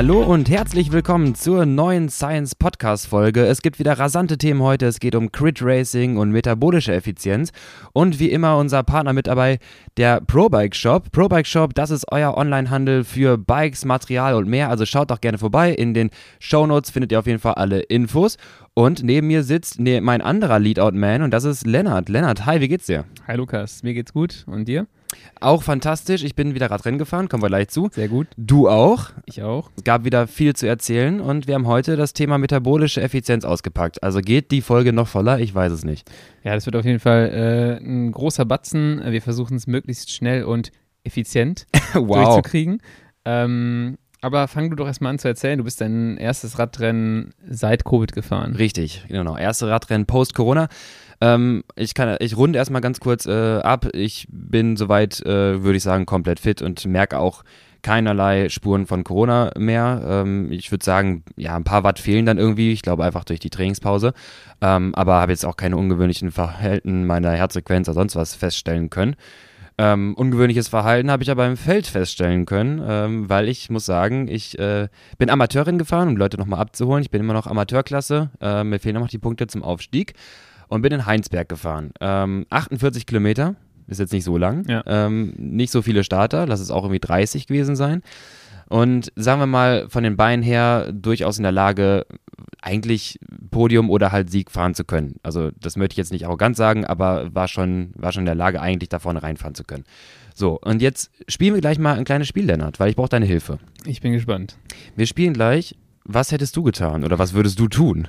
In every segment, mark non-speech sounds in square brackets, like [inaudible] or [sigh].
Hallo und herzlich willkommen zur neuen Science Podcast Folge. Es gibt wieder rasante Themen heute. Es geht um Crit Racing und metabolische Effizienz. Und wie immer unser Partner mit dabei, der ProBike Shop. ProBike Shop, das ist euer Onlinehandel für Bikes, Material und mehr. Also schaut doch gerne vorbei. In den Show Notes findet ihr auf jeden Fall alle Infos. Und neben mir sitzt ne, mein anderer Leadout-Man und das ist Lennart. Lennart, hi, wie geht's dir? Hi Lukas, mir geht's gut. Und dir? Auch fantastisch. Ich bin wieder Radrennen gefahren, kommen wir gleich zu. Sehr gut. Du auch? Ich auch. Es gab wieder viel zu erzählen und wir haben heute das Thema metabolische Effizienz ausgepackt. Also geht die Folge noch voller? Ich weiß es nicht. Ja, das wird auf jeden Fall äh, ein großer Batzen. Wir versuchen es möglichst schnell und effizient [laughs] wow. durchzukriegen. Ähm, aber fang du doch erstmal an zu erzählen. Du bist dein erstes Radrennen seit Covid gefahren. Richtig, genau. Erste Radrennen post-Corona. Ähm, ich, kann, ich runde erstmal ganz kurz äh, ab. Ich bin soweit, äh, würde ich sagen, komplett fit und merke auch keinerlei Spuren von Corona mehr. Ähm, ich würde sagen, ja, ein paar Watt fehlen dann irgendwie. Ich glaube einfach durch die Trainingspause. Ähm, aber habe jetzt auch keine ungewöhnlichen Verhalten meiner Herzfrequenz oder sonst was feststellen können. Ähm, ungewöhnliches Verhalten habe ich aber im Feld feststellen können, ähm, weil ich muss sagen, ich äh, bin Amateurin gefahren, um Leute nochmal abzuholen. Ich bin immer noch Amateurklasse. Äh, mir fehlen noch die Punkte zum Aufstieg und bin in Heinsberg gefahren. Ähm, 48 Kilometer, ist jetzt nicht so lang. Ja. Ähm, nicht so viele Starter, lass es auch irgendwie 30 gewesen sein. Und sagen wir mal, von den Beinen her durchaus in der Lage, eigentlich Podium oder halt Sieg fahren zu können. Also das möchte ich jetzt nicht arrogant sagen, aber war schon, war schon in der Lage, eigentlich da vorne reinfahren zu können. So, und jetzt spielen wir gleich mal ein kleines Spiel, Lennart, weil ich brauche deine Hilfe. Ich bin gespannt. Wir spielen gleich was hättest du getan oder was würdest du tun?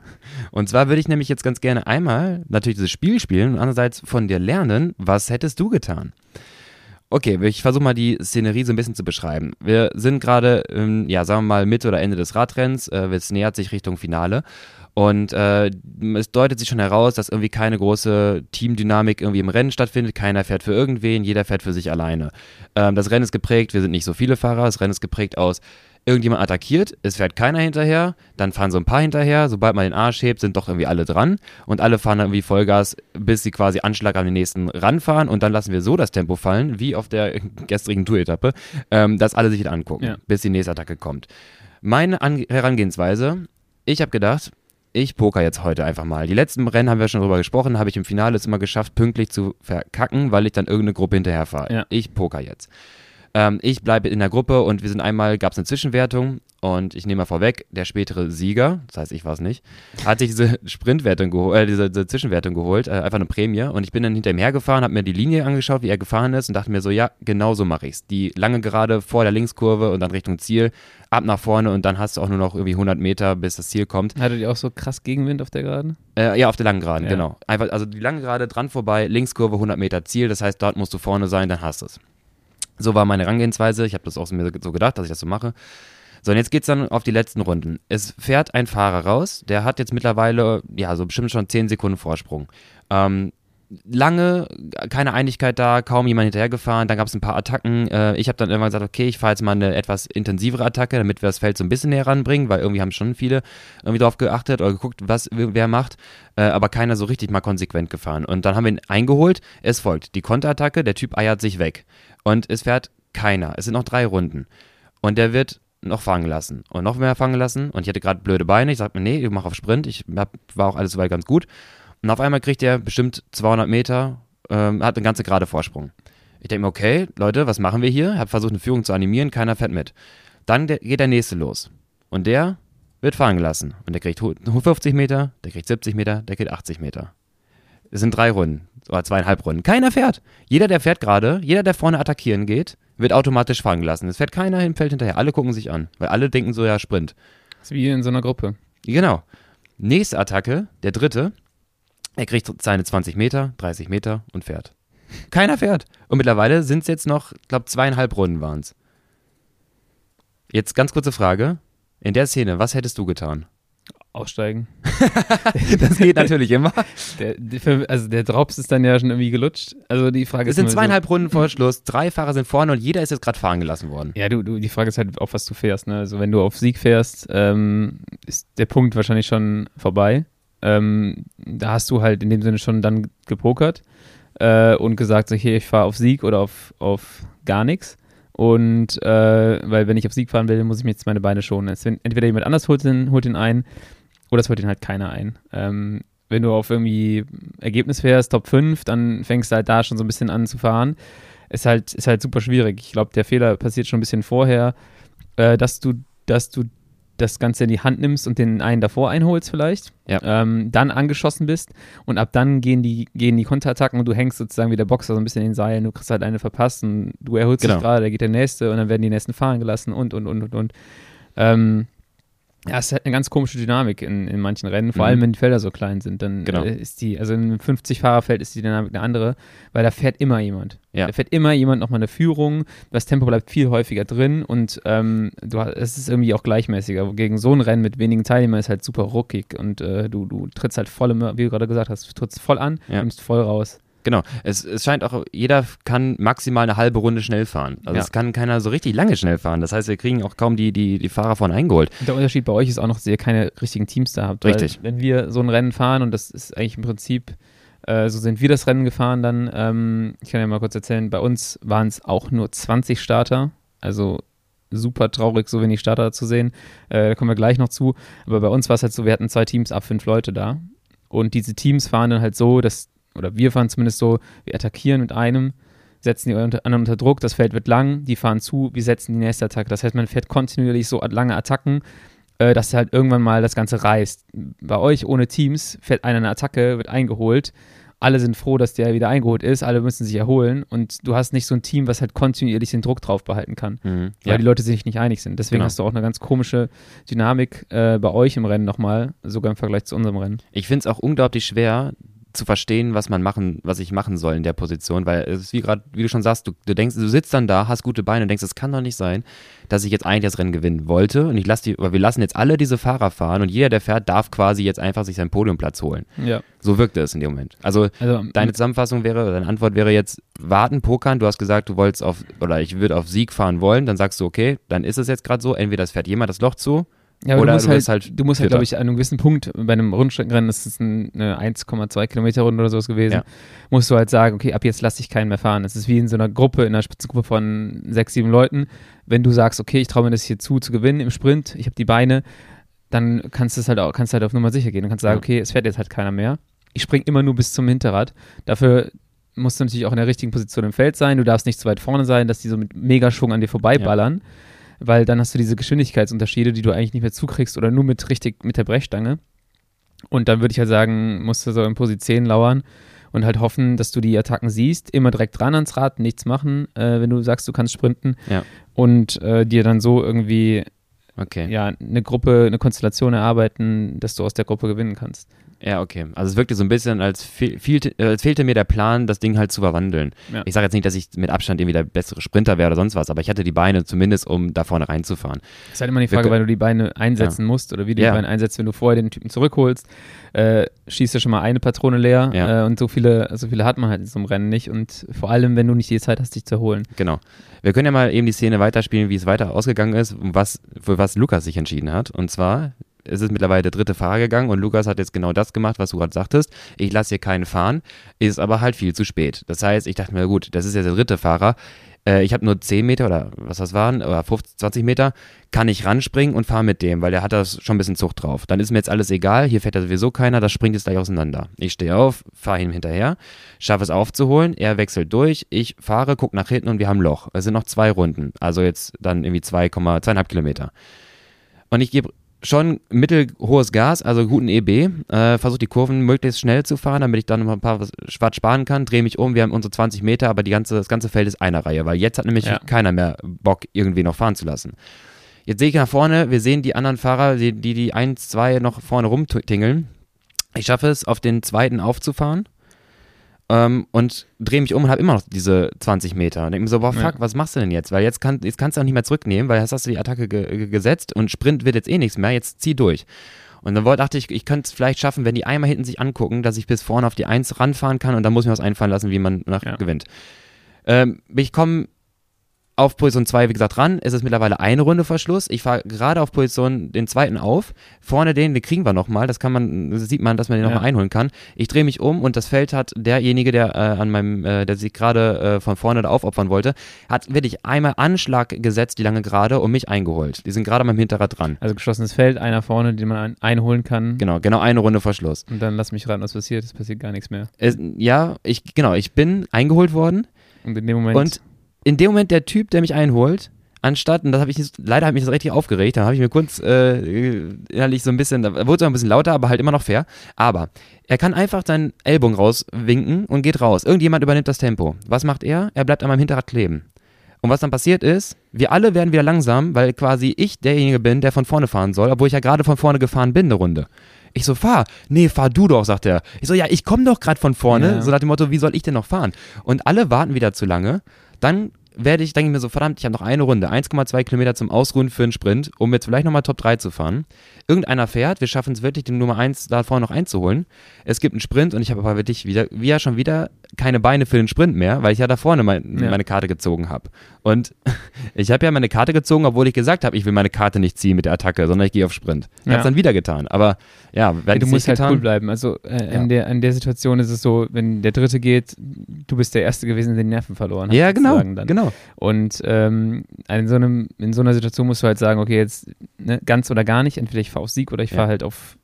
Und zwar würde ich nämlich jetzt ganz gerne einmal natürlich dieses Spiel spielen und andererseits von dir lernen, was hättest du getan? Okay, ich versuche mal die Szenerie so ein bisschen zu beschreiben. Wir sind gerade, ähm, ja, sagen wir mal, Mitte oder Ende des Radrenns. Äh, es nähert sich Richtung Finale. Und äh, es deutet sich schon heraus, dass irgendwie keine große Teamdynamik irgendwie im Rennen stattfindet. Keiner fährt für irgendwen, jeder fährt für sich alleine. Ähm, das Rennen ist geprägt, wir sind nicht so viele Fahrer, das Rennen ist geprägt aus irgendjemand attackiert, es fährt keiner hinterher, dann fahren so ein paar hinterher, sobald man den Arsch hebt, sind doch irgendwie alle dran und alle fahren dann irgendwie Vollgas, bis sie quasi Anschlag an den nächsten ranfahren und dann lassen wir so das Tempo fallen, wie auf der [laughs] gestrigen Tour-Etappe, ähm, dass alle sich angucken, ja. bis die nächste Attacke kommt. Meine An Herangehensweise, ich habe gedacht, ich poker jetzt heute einfach mal. Die letzten Rennen haben wir schon drüber gesprochen, habe ich im Finale es immer geschafft, pünktlich zu verkacken, weil ich dann irgendeine Gruppe hinterher fahre. Ja. Ich poker jetzt. Ähm, ich bleibe in der Gruppe und wir sind einmal, gab es eine Zwischenwertung und ich nehme mal vorweg, der spätere Sieger, das heißt ich war es nicht, hat sich diese [laughs] Sprintwertung geholt, äh, diese, diese, Zwischenwertung geholt, äh, einfach eine Prämie und ich bin dann hinter ihm hergefahren, habe mir die Linie angeschaut, wie er gefahren ist und dachte mir so, ja, genau so mache ich's. Die lange Gerade vor der Linkskurve und dann Richtung Ziel, ab nach vorne und dann hast du auch nur noch irgendwie 100 Meter, bis das Ziel kommt. Hattet ihr auch so krass Gegenwind auf der Geraden? Äh, ja, auf der langen Geraden, ja. genau. Einfach, also die lange Gerade dran vorbei, Linkskurve 100 Meter Ziel, das heißt, dort musst du vorne sein, dann hast du es. So war meine Herangehensweise. Ich habe das auch mir so gedacht, dass ich das so mache. So, und jetzt geht es dann auf die letzten Runden. Es fährt ein Fahrer raus, der hat jetzt mittlerweile, ja, so bestimmt schon 10 Sekunden Vorsprung. Ähm, lange keine Einigkeit da, kaum jemand hinterhergefahren, dann gab es ein paar Attacken. Äh, ich habe dann irgendwann gesagt, okay, ich fahre jetzt mal eine etwas intensivere Attacke, damit wir das Feld so ein bisschen näher ranbringen, weil irgendwie haben schon viele irgendwie darauf geachtet oder geguckt, was wer macht, äh, aber keiner so richtig mal konsequent gefahren. Und dann haben wir ihn eingeholt, es folgt die Konterattacke, der Typ eiert sich weg und es fährt keiner. Es sind noch drei Runden und der wird noch fangen lassen und noch mehr fangen lassen und ich hatte gerade blöde Beine, ich sagte mir, nee, ich mache auf Sprint, ich hab, war auch alles soweit ganz gut und auf einmal kriegt er bestimmt 200 Meter, ähm, hat eine ganze gerade Vorsprung. Ich denke mir, okay, Leute, was machen wir hier? Hab versucht, eine Führung zu animieren, keiner fährt mit. Dann der, geht der nächste los. Und der wird fahren gelassen. Und der kriegt 50 Meter, der kriegt 70 Meter, der kriegt 80 Meter. Es sind drei Runden oder zweieinhalb Runden. Keiner fährt. Jeder, der fährt gerade, jeder, der vorne attackieren geht, wird automatisch fahren gelassen. Es fährt keiner im Feld hinterher. Alle gucken sich an, weil alle denken so, ja, Sprint. Das ist wie in so einer Gruppe. Genau. Nächste Attacke, der dritte, er kriegt seine 20 Meter, 30 Meter und fährt. Keiner fährt. Und mittlerweile sind es jetzt noch, ich glaube, zweieinhalb Runden waren es. Jetzt ganz kurze Frage. In der Szene, was hättest du getan? Aussteigen. [laughs] das geht natürlich immer. Der, der, also der Drops ist dann ja schon irgendwie gelutscht. Also die Frage es ist. Es sind zweieinhalb so, Runden vor Schluss, drei Fahrer sind vorne und jeder ist jetzt gerade fahren gelassen worden. Ja, du, du, die Frage ist halt, auf was du fährst. Ne? Also wenn du auf Sieg fährst, ähm, ist der Punkt wahrscheinlich schon vorbei. Ähm, da hast du halt in dem Sinne schon dann gepokert äh, und gesagt, so, hier, ich fahre auf Sieg oder auf, auf gar nichts. Und äh, weil wenn ich auf Sieg fahren will, muss ich mir jetzt meine Beine schonen. Entweder jemand anders holt den, holt den ein oder es holt den halt keiner ein. Ähm, wenn du auf irgendwie Ergebnis fährst, Top 5, dann fängst du halt da schon so ein bisschen an zu fahren. Ist halt, ist halt super schwierig. Ich glaube, der Fehler passiert schon ein bisschen vorher, äh, dass du, dass du das Ganze in die Hand nimmst und den einen davor einholst vielleicht, Ja. ähm, dann angeschossen bist und ab dann gehen die, gehen die Konterattacken und du hängst sozusagen wie der Boxer so ein bisschen in den Seilen, du kriegst halt eine verpasst und du erholst Genau. dich gerade, da geht der nächste und dann werden die nächsten fahren gelassen und und und und und. Ähm, ja, es halt eine ganz komische Dynamik in, in manchen Rennen, vor Mhm. allem wenn die Felder so klein sind. Dann Genau. äh, ist die, also in einem 50-Fahrer-Feld ist die Dynamik eine andere, weil da fährt immer jemand. Ja. Da fährt immer jemand nochmal eine Führung, das Tempo bleibt viel häufiger drin und ähm, du, es ist irgendwie auch gleichmäßiger. Gegen so ein Rennen mit wenigen Teilnehmern ist halt super ruckig und äh, du, du trittst halt voll, wie du gerade gesagt hast, du trittst voll an, Ja. nimmst voll raus. Genau. Es, es scheint auch, jeder kann maximal eine halbe Runde schnell fahren. Also Ja. es kann keiner so richtig lange schnell fahren. Das heißt, wir kriegen auch kaum die, die, die Fahrer vorne eingeholt. Der Unterschied bei euch ist auch noch, dass ihr keine richtigen Teams da habt. Richtig. Wenn wir so ein Rennen fahren, und das ist eigentlich im Prinzip, äh, so sind wir das Rennen gefahren dann, ähm, ich kann ja mal kurz erzählen, bei uns waren es auch nur 20 Starter, also super traurig, so wenig Starter zu sehen. Äh, da kommen wir gleich noch zu. Aber bei uns war es halt so, wir hatten zwei Teams ab fünf Leute da. Und diese Teams fahren dann halt so, dass, oder wir fahren zumindest so, wir attackieren mit einem, setzen die anderen unter Druck, das Feld wird lang, die fahren zu, wir setzen die nächste Attacke. Das heißt, man fährt kontinuierlich so lange Attacken, äh, dass halt irgendwann mal das Ganze reißt. Bei euch ohne Teams fährt einer eine Attacke, wird eingeholt. Alle sind froh, dass der wieder eingeholt ist, alle müssen sich erholen und du hast nicht so ein Team, was halt kontinuierlich den Druck drauf behalten kann, Mhm. weil die Leute sich nicht einig sind. Deswegen Genau. hast du auch eine ganz komische Dynamik äh, bei euch im Rennen nochmal, sogar im Vergleich zu unserem Rennen. Ich finde es auch unglaublich schwer zu verstehen, was man machen, was ich machen soll in der Position, weil es ist wie gerade, wie du schon sagst, du, du denkst, du sitzt dann da, hast gute Beine und denkst, es kann doch nicht sein, dass ich jetzt eigentlich das Rennen gewinnen wollte und ich lasse die, aber wir lassen jetzt alle diese Fahrer fahren und jeder, der fährt, darf quasi jetzt einfach sich seinen Podiumplatz holen. Ja. So wirkte es in dem Moment. Also Also Deine Zusammenfassung wäre, deine Antwort wäre jetzt warten, pokern. Du hast gesagt, du wolltest auf, oder ich würde auf Sieg fahren wollen. Dann sagst du, okay, dann ist es jetzt gerade so. Entweder es fährt jemand das Loch zu. Ja, aber Oder du musst du halt, halt du musst halt, glaube ich, an einem gewissen Punkt bei einem Rundstreckenrennen, das ist ein, eine 1,2 Kilometer Runde oder sowas gewesen, Ja. musst du halt sagen, okay, ab jetzt lasse ich keinen mehr fahren. Es ist wie in so einer Gruppe, in einer Spitzengruppe von sechs, sieben Leuten. Wenn du sagst, okay, ich traue mir das hier zu, zu gewinnen im Sprint, ich habe die Beine, dann kannst du es halt auch, kannst halt auf Nummer sicher gehen. Dann kannst du sagen, Ja. okay, es fährt jetzt halt keiner mehr. Ich springe immer nur bis zum Hinterrad. Dafür musst du natürlich auch in der richtigen Position im Feld sein. Du darfst nicht zu weit vorne sein, dass die so mit Megaschwung an dir vorbeiballern weil dann hast du diese Geschwindigkeitsunterschiede, die du eigentlich nicht mehr zukriegst oder nur mit richtig mit der Brechstange. Und dann würde ich halt sagen, musst du so in Position lauern und halt hoffen, dass du die Attacken siehst, immer direkt dran ans Rad, nichts machen, äh, wenn du sagst, du kannst sprinten Ja. und äh, dir dann so irgendwie Okay. ja eine Gruppe, eine Konstellation erarbeiten, dass du aus der Gruppe gewinnen kannst. Ja, okay. Also es wirkte so ein bisschen, als, fehl, fehlte, als fehlte mir der Plan, das Ding halt zu verwandeln. Ja. Ich sage jetzt nicht, dass ich mit Abstand irgendwie der bessere Sprinter wäre oder sonst was, aber ich hatte die Beine zumindest, um da vorne reinzufahren. Das ist halt immer die Wir Frage, kö- weil du die Beine einsetzen musst oder wie du Ja. die Beine einsetzt, wenn du vorher den Typen zurückholst, äh, schießt du schon mal eine Patrone leer Ja. äh, und so viele, so viele hat man halt in so einem Rennen nicht und vor allem, wenn du nicht die Zeit hast, dich zu erholen. Genau. Wir können ja mal eben die Szene weiterspielen, wie es weiter ausgegangen ist und was, für was Lukas sich entschieden hat. Und zwar ist es mittlerweile der dritte Fahrer gegangen und Lukas hat jetzt genau das gemacht, was du gerade sagtest. Ich lasse hier keinen fahren, ist aber halt viel zu spät. Das heißt, ich dachte mir, gut, das ist jetzt der dritte Fahrer. Äh, ich habe nur 10 Meter oder was das waren, oder 50, 20 Meter, kann ich ranspringen und fahre mit dem, weil der hat das schon ein bisschen Zucht drauf. Dann ist mir jetzt alles egal, hier fährt ja sowieso keiner, das springt jetzt gleich auseinander. Ich stehe auf, fahre ihm hinterher, schaffe es aufzuholen, er wechselt durch, ich fahre, gucke nach hinten und wir haben Loch. Es sind noch zwei Runden, also jetzt dann irgendwie 2,2,5 Kilometer. Und ich gebe schon mittelhohes Gas, also guten EB, äh, versuche die Kurven möglichst schnell zu fahren, damit ich dann noch ein paar Schwarz sparen kann, drehe mich um, wir haben unsere 20 Meter, aber die ganze, das ganze Feld ist einer Reihe, weil jetzt hat nämlich Ja. keiner mehr Bock, irgendwie noch fahren zu lassen. Jetzt sehe ich nach vorne, wir sehen die anderen Fahrer, die die, die 1, 2 noch vorne rumtingeln. Ich schaffe es, auf den zweiten aufzufahren ähm, und drehe mich um und habe immer noch diese 20 Meter. Und denke mir so, boah, fuck, Ja. was machst du denn jetzt? Weil jetzt, kann, jetzt kannst du auch nicht mehr zurücknehmen, weil jetzt hast du die Attacke ge ge gesetzt und Sprint wird jetzt eh nichts mehr, jetzt zieh durch. Und dann dachte ich, ich könnte es vielleicht schaffen, wenn die einmal hinten sich angucken, dass ich bis vorne auf die 1 ranfahren kann und dann muss ich mir was einfallen lassen, wie man nach Ja. gewinnt. Ähm, ich komme auf Position 2, wie gesagt, ran. Es ist mittlerweile eine Runde Verschluss. Ich fahre gerade auf Position den zweiten auf. Vorne den, den kriegen wir nochmal. Das kann man, das sieht man, dass man den ja. nochmal einholen kann. Ich drehe mich um und das Feld hat derjenige, der äh, an meinem, äh, der sich gerade äh, von vorne da aufopfern wollte, hat wirklich einmal Anschlag gesetzt, die lange Gerade, und mich eingeholt. Die sind gerade an meinem Hinterrad dran. Also geschlossenes Feld, einer vorne, den man ein einholen kann. Genau, genau eine Runde Verschluss. Und dann lass mich raten, was passiert. Es passiert gar nichts mehr. Es, ja, ich, genau, ich bin eingeholt worden. Und in dem Moment. Und in dem Moment der Typ, der mich einholt, anstatt, und das habe ich leider hat mich das richtig aufgeregt, da habe ich mir kurz äh, innerlich so ein bisschen, da wurde es ein bisschen lauter, aber halt immer noch fair. Aber er kann einfach seinen Ellbogen rauswinken und geht raus. Irgendjemand übernimmt das Tempo. Was macht er? Er bleibt an meinem Hinterrad kleben. Und was dann passiert ist, wir alle werden wieder langsam, weil quasi ich derjenige bin, der von vorne fahren soll, obwohl ich ja gerade von vorne gefahren bin, eine Runde. Ich so, fahr. Nee, fahr du doch, sagt er. Ich so, ja, ich komme doch gerade von vorne. Ja. So nach dem Motto, wie soll ich denn noch fahren? Und alle warten wieder zu lange. Dann werde ich, denke ich mir so, verdammt, ich habe noch eine Runde, 1,2 Kilometer zum Ausruhen für einen Sprint, um jetzt vielleicht nochmal Top 3 zu fahren. Irgendeiner fährt, wir schaffen es wirklich, den Nummer 1 da vorne noch einzuholen. Es gibt einen Sprint und ich habe aber wirklich wieder, wie ja schon wieder, keine Beine für den Sprint mehr, weil ich ja da vorne mein, ja. meine Karte gezogen habe. Und [laughs] ich habe ja meine Karte gezogen, obwohl ich gesagt habe, ich will meine Karte nicht ziehen mit der Attacke, sondern ich gehe auf Sprint. Ich ja. habe es dann wieder getan. Aber ja, ja du musst halt getan? cool bleiben. Also äh, in, der, in der Situation ist es so, wenn der Dritte geht, du bist der Erste gewesen, der den Nerven verloren hat. Ja, genau. genau. Und ähm, in, so einem, in so einer Situation musst du halt sagen, okay, jetzt ne, ganz oder gar nicht. Entweder ich fahre auf Sieg oder ich fahre halt auf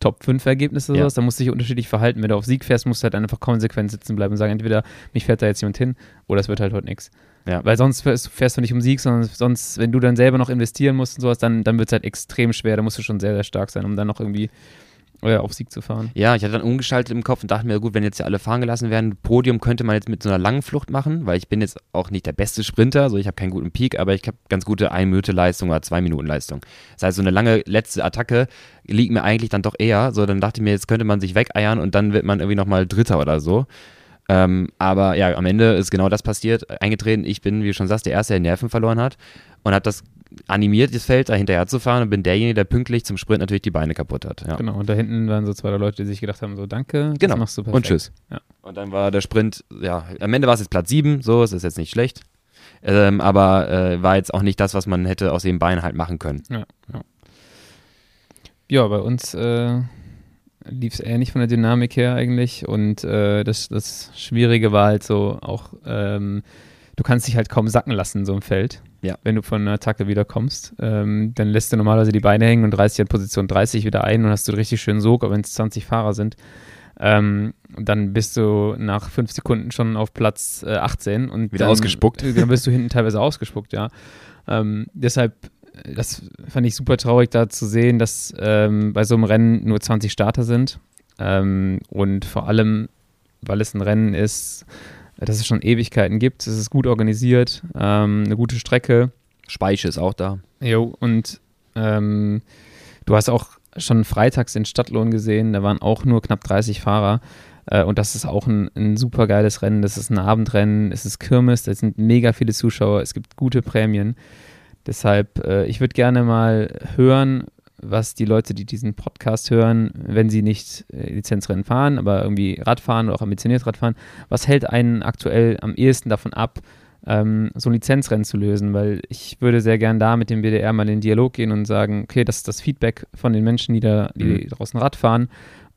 Top 5 Ergebnisse oder ja. sowas, da musst du dich unterschiedlich verhalten. Wenn du auf Sieg fährst, musst du halt einfach konsequent sitzen bleiben und sagen, entweder mich fährt da jetzt jemand hin oder es wird halt heute nichts. Ja. Weil sonst fährst, fährst, du nicht um Sieg, sondern sonst, wenn du dann selber noch investieren musst und sowas, dann, dann wird es halt extrem schwer. Da musst du schon sehr, sehr stark sein, um dann noch irgendwie auf Sieg zu fahren. Ja, ich hatte dann umgeschaltet im Kopf und dachte mir, gut, wenn jetzt ja alle fahren gelassen werden, Podium könnte man jetzt mit so einer langen Flucht machen, weil ich bin jetzt auch nicht der beste Sprinter, so ich habe keinen guten Peak, aber ich habe ganz gute 1 Minute Leistung oder 2 Minuten Leistung. Das heißt, so eine lange letzte Attacke liegt mir eigentlich dann doch eher, so dann dachte ich mir, jetzt könnte man sich wegeiern und dann wird man irgendwie nochmal Dritter oder so. Ähm, aber ja, am Ende ist genau das passiert, eingetreten. Ich bin, wie du schon sagst, der Erste, der Nerven verloren hat und habe das animiert, das Feld da hinterher zu fahren und bin derjenige, der pünktlich zum Sprint natürlich die Beine kaputt hat. Ja. Genau, und da hinten waren so zwei Leute, die sich gedacht haben, so danke, genau. das machst du perfekt. Und tschüss. Ja. Und dann war der Sprint, ja, am Ende war es jetzt Platz 7, so, es ist jetzt nicht schlecht. Ähm, aber äh, war jetzt auch nicht das, was man hätte aus dem Bein halt machen können. Ja, ja. ja bei uns äh, lief es ähnlich von der Dynamik her eigentlich und äh, das, das Schwierige war halt so auch, ähm, du kannst dich halt kaum sacken lassen, so im Feld. Ja. Wenn du von einer Attacke wiederkommst, ähm, dann lässt du normalerweise die Beine hängen und reißt dich an Position 30 wieder ein und hast du richtig schön Sog, aber wenn es 20 Fahrer sind. Ähm, dann bist du nach fünf Sekunden schon auf Platz äh, 18 und wieder dann, ausgespuckt. Äh, dann bist du hinten teilweise ausgespuckt, ja. Ähm, deshalb, äh, das fand ich super traurig da zu sehen, dass ähm, bei so einem Rennen nur 20 Starter sind ähm, und vor allem, weil es ein Rennen ist, dass es schon Ewigkeiten gibt. Es ist gut organisiert, ähm, eine gute Strecke. Speiche ist auch da. Jo, und ähm, du hast auch schon freitags den Stadtlohn gesehen, da waren auch nur knapp 30 Fahrer. Äh, und das ist auch ein, ein super geiles Rennen. Das ist ein Abendrennen, es ist Kirmes, da sind mega viele Zuschauer, es gibt gute Prämien. Deshalb, äh, ich würde gerne mal hören, was die Leute, die diesen Podcast hören, wenn sie nicht äh, Lizenzrennen fahren, aber irgendwie Radfahren oder auch ambitioniert Radfahren, was hält einen aktuell am ehesten davon ab, ähm, so ein Lizenzrennen zu lösen? Weil ich würde sehr gern da mit dem BDR mal in den Dialog gehen und sagen, okay, das ist das Feedback von den Menschen, die da die mhm. draußen Rad fahren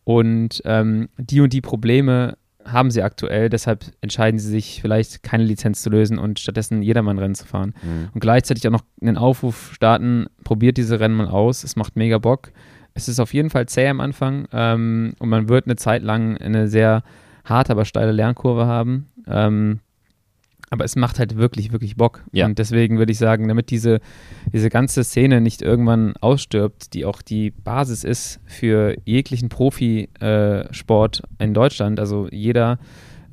und ähm, die und die Probleme haben sie aktuell, deshalb entscheiden sie sich vielleicht keine Lizenz zu lösen und stattdessen Jedermann-Rennen zu fahren. Mhm. Und gleichzeitig auch noch einen Aufruf starten, probiert diese Rennen mal aus, es macht mega Bock. Es ist auf jeden Fall zäh am Anfang ähm, und man wird eine Zeit lang eine sehr harte, aber steile Lernkurve haben. Ähm, aber es macht halt wirklich, wirklich Bock. Ja. Und deswegen würde ich sagen, damit diese, diese ganze Szene nicht irgendwann ausstirbt, die auch die Basis ist für jeglichen Profisport äh, in Deutschland. Also jeder,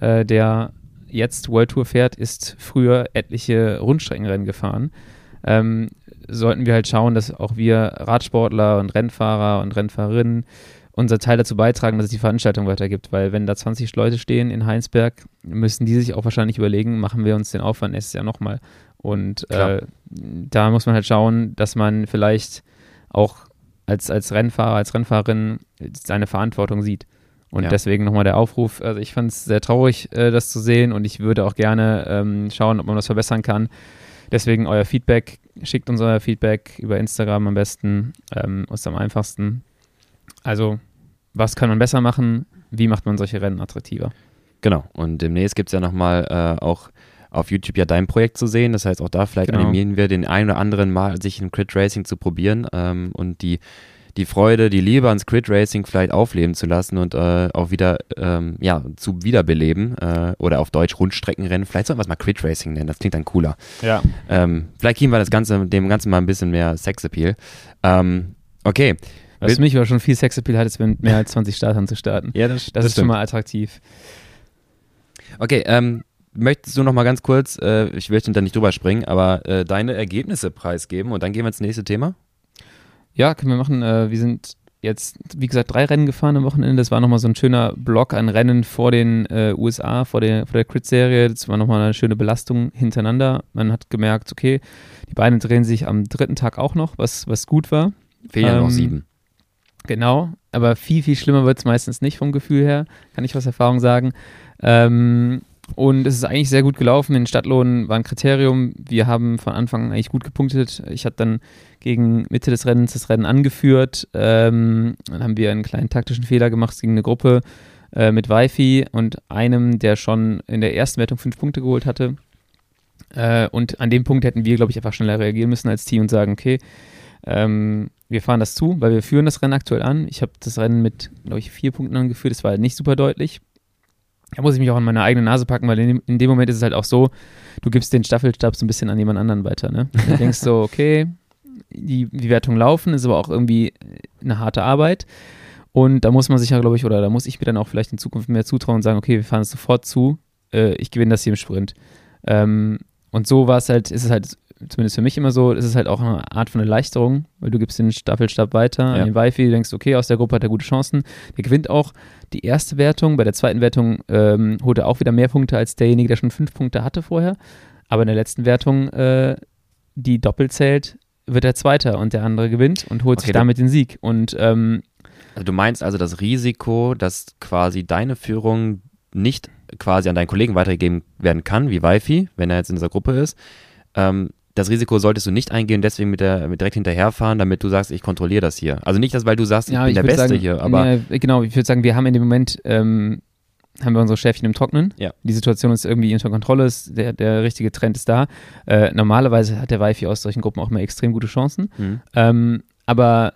äh, der jetzt World Tour fährt, ist früher etliche Rundstreckenrennen gefahren. Ähm, sollten wir halt schauen, dass auch wir Radsportler und Rennfahrer und Rennfahrerinnen unser Teil dazu beitragen, dass es die Veranstaltung weitergibt. Weil wenn da 20 Leute stehen in Heinsberg, müssen die sich auch wahrscheinlich überlegen, machen wir uns den Aufwand nächstes Jahr nochmal. Und äh, da muss man halt schauen, dass man vielleicht auch als, als Rennfahrer, als Rennfahrerin seine Verantwortung sieht. Und Ja. deswegen nochmal der Aufruf. Also ich fand es sehr traurig, äh, das zu sehen und ich würde auch gerne ähm, schauen, ob man das verbessern kann. Deswegen euer Feedback, schickt uns euer Feedback über Instagram am besten, ähm, ist am einfachsten. Also, was kann man besser machen? Wie macht man solche Rennen attraktiver? Genau. Und demnächst gibt es ja nochmal äh, auch auf YouTube ja dein Projekt zu sehen. Das heißt, auch da vielleicht Genau. animieren wir den einen oder anderen mal, sich im Crit Racing zu probieren ähm, und die, die Freude, die Liebe ans Crit Racing vielleicht aufleben zu lassen und äh, auch wieder ähm, ja, zu wiederbeleben. Äh, oder auf Deutsch Rundstreckenrennen. Vielleicht sollten wir es mal Crit Racing nennen, das klingt dann cooler. Ja. Ähm, vielleicht kriegen wir das Ganze, dem Ganzen mal ein bisschen mehr Sexappeal. Ähm, okay. Was für mich aber schon viel Sexappeal hat, ist mit mehr als 20 Startern zu starten. Ja, das, Das, ist schon mal attraktiv. Okay, ähm, möchtest du noch mal ganz kurz, äh, ich möchte da nicht drüber springen, aber äh, deine Ergebnisse preisgeben und dann gehen wir ins nächste Thema? Ja, können wir machen. Äh, wir sind jetzt, wie gesagt, drei Rennen gefahren am Wochenende. Das war nochmal so ein schöner Block an Rennen vor den äh, USA, vor der, vor der Crit-Serie. Das war nochmal eine schöne Belastung hintereinander. Man hat gemerkt, okay, die Beine drehen sich am dritten Tag auch noch, was, was gut war. Fehlen ja noch Ähm, sieben. Genau, aber viel, viel schlimmer wird es meistens nicht vom Gefühl her, kann ich aus Erfahrung sagen. Ähm, und es ist eigentlich sehr gut gelaufen. Den Stadtlohn war ein Kriterium. Wir haben von Anfang an eigentlich gut gepunktet. Ich hatte dann gegen Mitte des Rennens das Rennen angeführt. Ähm, dann haben wir einen kleinen taktischen Fehler gemacht gegen eine Gruppe äh, mit Wi-Fi und einem, der schon in der ersten Wertung fünf Punkte geholt hatte. Äh, und an dem Punkt hätten wir, glaube ich, einfach schneller reagieren müssen als Team und sagen, okay, ähm, wir fahren das zu, weil wir führen das Rennen aktuell an. Ich habe das Rennen mit, glaube ich, vier Punkten angeführt. Das war halt nicht super deutlich. Da muss ich mich auch an meine eigene Nase packen, weil in dem, in dem Moment ist es halt auch so, du gibst den Staffelstab so ein bisschen an jemand anderen weiter. Ne? Du [laughs] denkst so, okay, die, die Wertungen laufen, ist aber auch irgendwie eine harte Arbeit. Und da muss man sich ja, glaube ich, oder da muss ich mir dann auch vielleicht in Zukunft mehr zutrauen und sagen, okay, wir fahren es sofort zu, äh, ich gewinne das hier im Sprint. Ähm, und so war es halt, ist es halt zumindest für mich immer so, ist es halt auch eine Art von Erleichterung, weil du gibst den Staffelstab weiter Ja. an den Wifi, du denkst, okay, aus der Gruppe hat er gute Chancen. Der gewinnt auch die erste Wertung. Bei der zweiten Wertung ähm, holt er auch wieder mehr Punkte als derjenige, der schon fünf Punkte hatte vorher. Aber in der letzten Wertung, äh, die doppelt zählt, wird er Zweiter und der andere gewinnt und holt Okay, sich damit den Sieg. Und ähm, Also du meinst also das Risiko, dass quasi deine Führung nicht quasi an deinen Kollegen weitergegeben werden kann, wie Wi-Fi, wenn er jetzt in dieser Gruppe ist. Ähm, das Risiko solltest du nicht eingehen, deswegen mit der mit direkt hinterherfahren, damit du sagst, ich kontrolliere das hier. Also nicht, dass weil du sagst, ich bin der würd Beste sagen, hier, aber Ja, genau, ich würde sagen, wir haben in dem Moment, ähm, haben wir unsere Schäfchen im Trocknen. Ja. Die Situation ist irgendwie unter Kontrolle, ist, der, der richtige Trend ist da. Äh, normalerweise hat der Wifi aus solchen Gruppen auch immer extrem gute Chancen. hm, Ähm, aber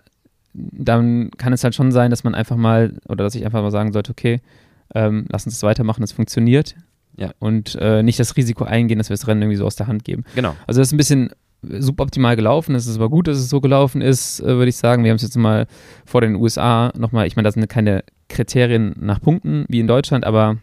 dann kann es halt schon sein, dass man einfach mal, oder dass ich einfach mal sagen sollte, okay, ähm, lass uns das weitermachen, das funktioniert. Ja. Und äh, nicht das Risiko eingehen, dass wir das Rennen irgendwie so aus der Hand geben. genau. Also das ist ein bisschen suboptimal gelaufen. Es ist aber gut, dass es so gelaufen ist, äh, würde ich sagen. Wir haben es jetzt mal vor den USA nochmal, ich meine, das sind keine Kriterien nach Punkten wie in Deutschland, aber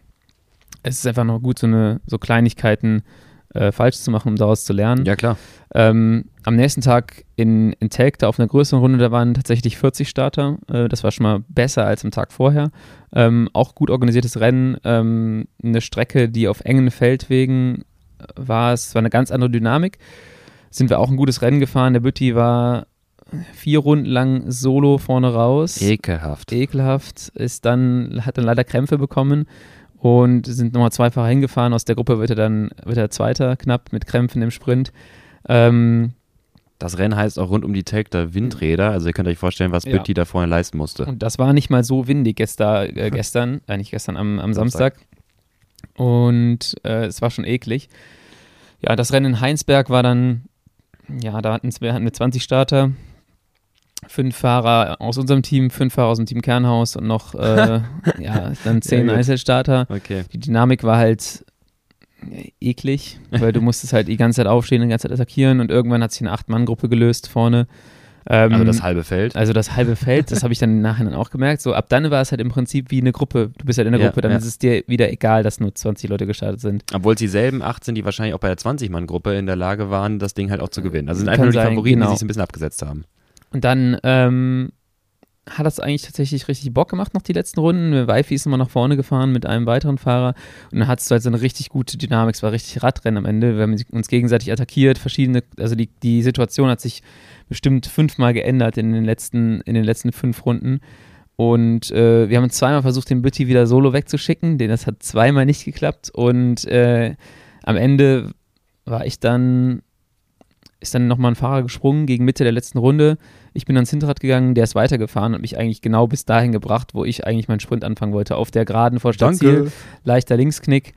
es ist einfach noch gut, so eine so Kleinigkeiten äh, falsch zu machen, um daraus zu lernen. Ja, klar. Ähm, am nächsten Tag in, in Telk, da auf einer größeren Runde, da waren tatsächlich 40 Starter. Äh, das war schon mal besser als am Tag vorher. Ähm, auch gut organisiertes Rennen. Ähm, eine Strecke, die auf engen Feldwegen äh, war. Es war eine ganz andere Dynamik. Sind wir auch ein gutes Rennen gefahren. Der Bütti war vier Runden lang solo vorne raus Ekelhaft. ekelhaft, ist dann, hat dann leider Krämpfe bekommen und sind nochmal zweifach hingefahren. Aus der Gruppe wird er dann, wird er Zweiter knapp mit Krämpfen im Sprint. Ähm, Das Rennen heißt auch rund um die Telgter Windräder, also ihr könnt euch vorstellen, was Ja. Bütti da vorne leisten musste. und das war nicht mal so windig gestern, äh, [laughs] gestern, äh, nicht gestern, am, am Samstag. Und äh, es war schon eklig. Ja, das Rennen in Heinsberg war dann, ja, da hatten wir, hatten wir 20 Starter, fünf Fahrer aus unserem Team, fünf Fahrer aus dem Team Kernhaus und noch, äh, [laughs] ja, dann zehn gut. Einzelstarter. Okay. Die Dynamik war halt äh, eklig, weil du musstest halt die ganze Zeit aufstehen, die ganze Zeit attackieren und irgendwann hat sich eine Acht-Mann-Gruppe gelöst vorne. Ähm, Also das halbe Feld. also das halbe Feld, das habe ich dann im Nachhinein auch gemerkt. So ab dann war es halt im Prinzip wie eine Gruppe. Du bist halt in der Ja, Gruppe, dann ja. ist es dir wieder egal, dass nur 20 Leute gestartet sind. Obwohl es dieselben acht sind, die wahrscheinlich auch bei der 20-Mann-Gruppe in der Lage waren, das Ding halt auch zu gewinnen. Also sind einfach nur die sein, Favoriten, genau. die sich ein bisschen abgesetzt haben. Und dann ähm, hat das eigentlich tatsächlich richtig Bock gemacht noch die letzten Runden. Wifi ist immer nach vorne gefahren mit einem weiteren Fahrer und dann hattest du halt so eine richtig gute Dynamik. Es war richtig Radrennen am Ende. Wir haben uns gegenseitig attackiert, verschiedene, also die, die Situation hat sich bestimmt fünfmal geändert in den letzten, in den letzten fünf Runden. Und äh, wir haben zweimal versucht, den Bütti wieder solo wegzuschicken. Den, das hat zweimal nicht geklappt. Und äh, am Ende war ich dann, ist dann nochmal ein Fahrer gesprungen gegen Mitte der letzten Runde. Ich bin ans Hinterrad gegangen, der ist weitergefahren und mich eigentlich genau bis dahin gebracht, wo ich eigentlich meinen Sprint anfangen wollte. Auf der Geraden vor Stadtziel, leichter Linksknick.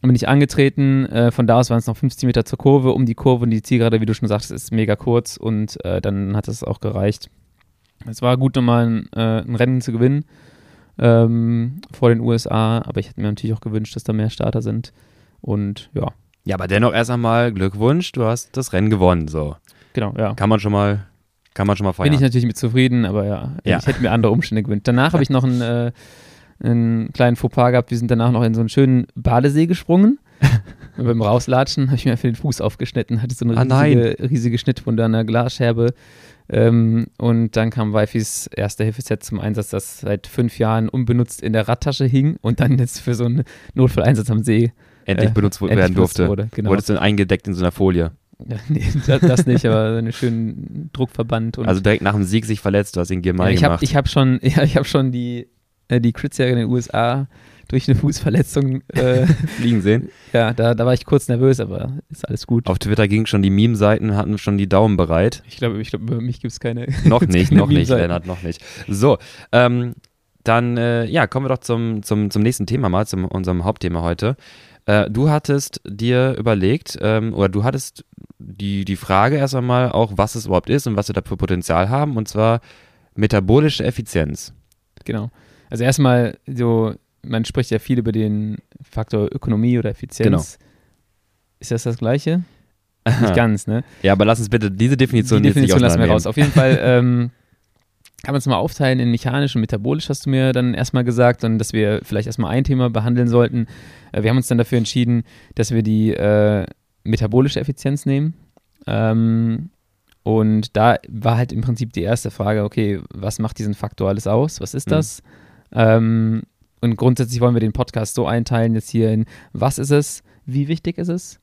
Dann bin ich angetreten, äh, von da aus waren es noch 50 Meter zur Kurve, um die Kurve und die Zielgerade, wie du schon sagst, ist mega kurz und äh, dann hat es auch gereicht. Es war gut, nochmal ein, äh, ein Rennen zu gewinnen ähm, vor den USA, aber ich hätte mir natürlich auch gewünscht, dass da mehr Starter sind und ja. Ja, aber dennoch erst einmal Glückwunsch, du hast das Rennen gewonnen, so. Genau, ja. Kann man schon mal, kann man schon mal feiern. Bin ich natürlich mit zufrieden, aber ja, Ja. ich hätte mir andere Umstände gewünscht. Danach habe ich noch einen, äh, einen kleinen Fauxpas gehabt. Wir sind danach noch in so einen schönen Badesee gesprungen. [laughs] Und beim Rauslatschen habe ich mir einfach den Fuß aufgeschnitten, hatte so eine Ah, riesige, riesige Schnittwunde an der Glasscherbe. Ähm, und dann kam Wifis erste Hilfeset zum Einsatz, das seit fünf Jahren unbenutzt in der Radtasche hing und dann jetzt für so einen Notfalleinsatz am See endlich äh, benutzt endlich werden benutzt durfte. wurde, genau. Wurdest du eingedeckt in so einer Folie. Ja, [laughs] nee, das, nicht, aber einen schönen Druckverband. Und Also direkt nach dem Sieg sich verletzt, du hast ja, Girmay ich habe gemacht. ich hab schon, [laughs] ja, ich hab schon die, äh, die Crit-Serie in den USA durch eine Fußverletzung, äh, [laughs] fliegen sehen. ja, da, da war ich kurz nervös, aber ist alles gut. Auf Twitter gingen schon die Meme-Seiten, hatten schon die Daumen bereit. Ich glaube, ich glaub, über mich gibt es keine. Noch nicht, keine noch nicht. Lennart, noch nicht. So, ähm, dann äh, ja, kommen wir doch zum, zum, zum nächsten Thema mal, zum unserem Hauptthema heute. Äh, du hattest dir überlegt, ähm, oder du hattest die, die Frage erst einmal auch, was es überhaupt ist und was wir da für Potenzial haben, und zwar metabolische Effizienz. Genau. Also erstmal so, man spricht ja viel über den Faktor Ökonomie oder Effizienz. Genau. Ist das das Gleiche? [laughs] Nicht ganz, ne? Ja, aber lass uns bitte diese Definition, die jetzt nicht Definition lassen wir raus. Auf jeden Fall [laughs] ähm, kann man es mal aufteilen in mechanisch und metabolisch, hast du mir dann erstmal gesagt, und dass wir vielleicht erstmal ein Thema behandeln sollten. Äh, wir haben uns dann dafür entschieden, dass wir die äh, metabolische Effizienz nehmen. Ähm, und da war halt im Prinzip die erste Frage, okay, was macht diesen Faktor alles aus? Was ist Mhm. das? Ähm, und grundsätzlich wollen wir den Podcast so einteilen, jetzt hier in was ist es, wie wichtig ist es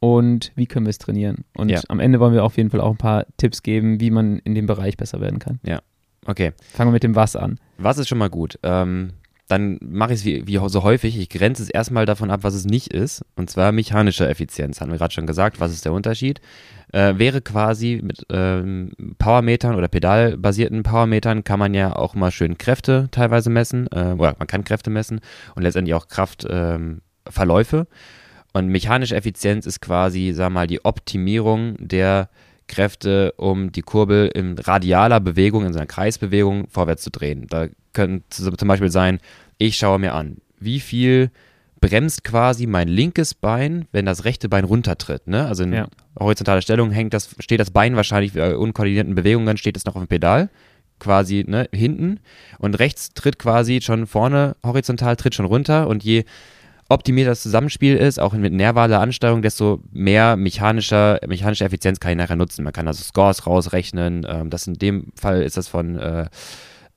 und wie können wir es trainieren. Und Ja. am Ende wollen wir auf jeden Fall auch ein paar Tipps geben, wie man in dem Bereich besser werden kann. Okay, Fangen wir mit dem Was an. was ist schon mal gut? Ähm, dann mache ich es wie, wie so häufig. Ich grenze es erstmal davon ab, was es nicht ist. Und zwar mechanische Effizienz. Haben wir gerade schon gesagt. Was ist der Unterschied? Äh, wäre quasi mit ähm, Powermetern oder pedalbasierten Powermetern kann man ja auch mal schön Kräfte teilweise messen. Äh, oder man kann Kräfte messen und letztendlich auch Kraftverläufe. Ähm, und mechanische Effizienz ist quasi, sag mal, die Optimierung der Kräfte, um die Kurbel in radialer Bewegung, in so einer Kreisbewegung vorwärts zu drehen. Da könnte zum Beispiel sein, ich schaue mir an, wie viel bremst quasi mein linkes Bein, wenn das rechte Bein runtertritt. Ne? Also in Ja. horizontaler Stellung hängt das, steht das Bein wahrscheinlich bei unkoordinierten Bewegungen, steht es noch auf dem Pedal, quasi ne, hinten. Und rechts tritt quasi schon vorne horizontal, tritt schon runter. Und je optimierter das Zusammenspiel ist, auch mit nervaler Ansteuerung, desto mehr mechanischer, mechanische Effizienz kann ich nachher nutzen. Man kann also Scores rausrechnen. Ähm, das in dem Fall ist das von äh,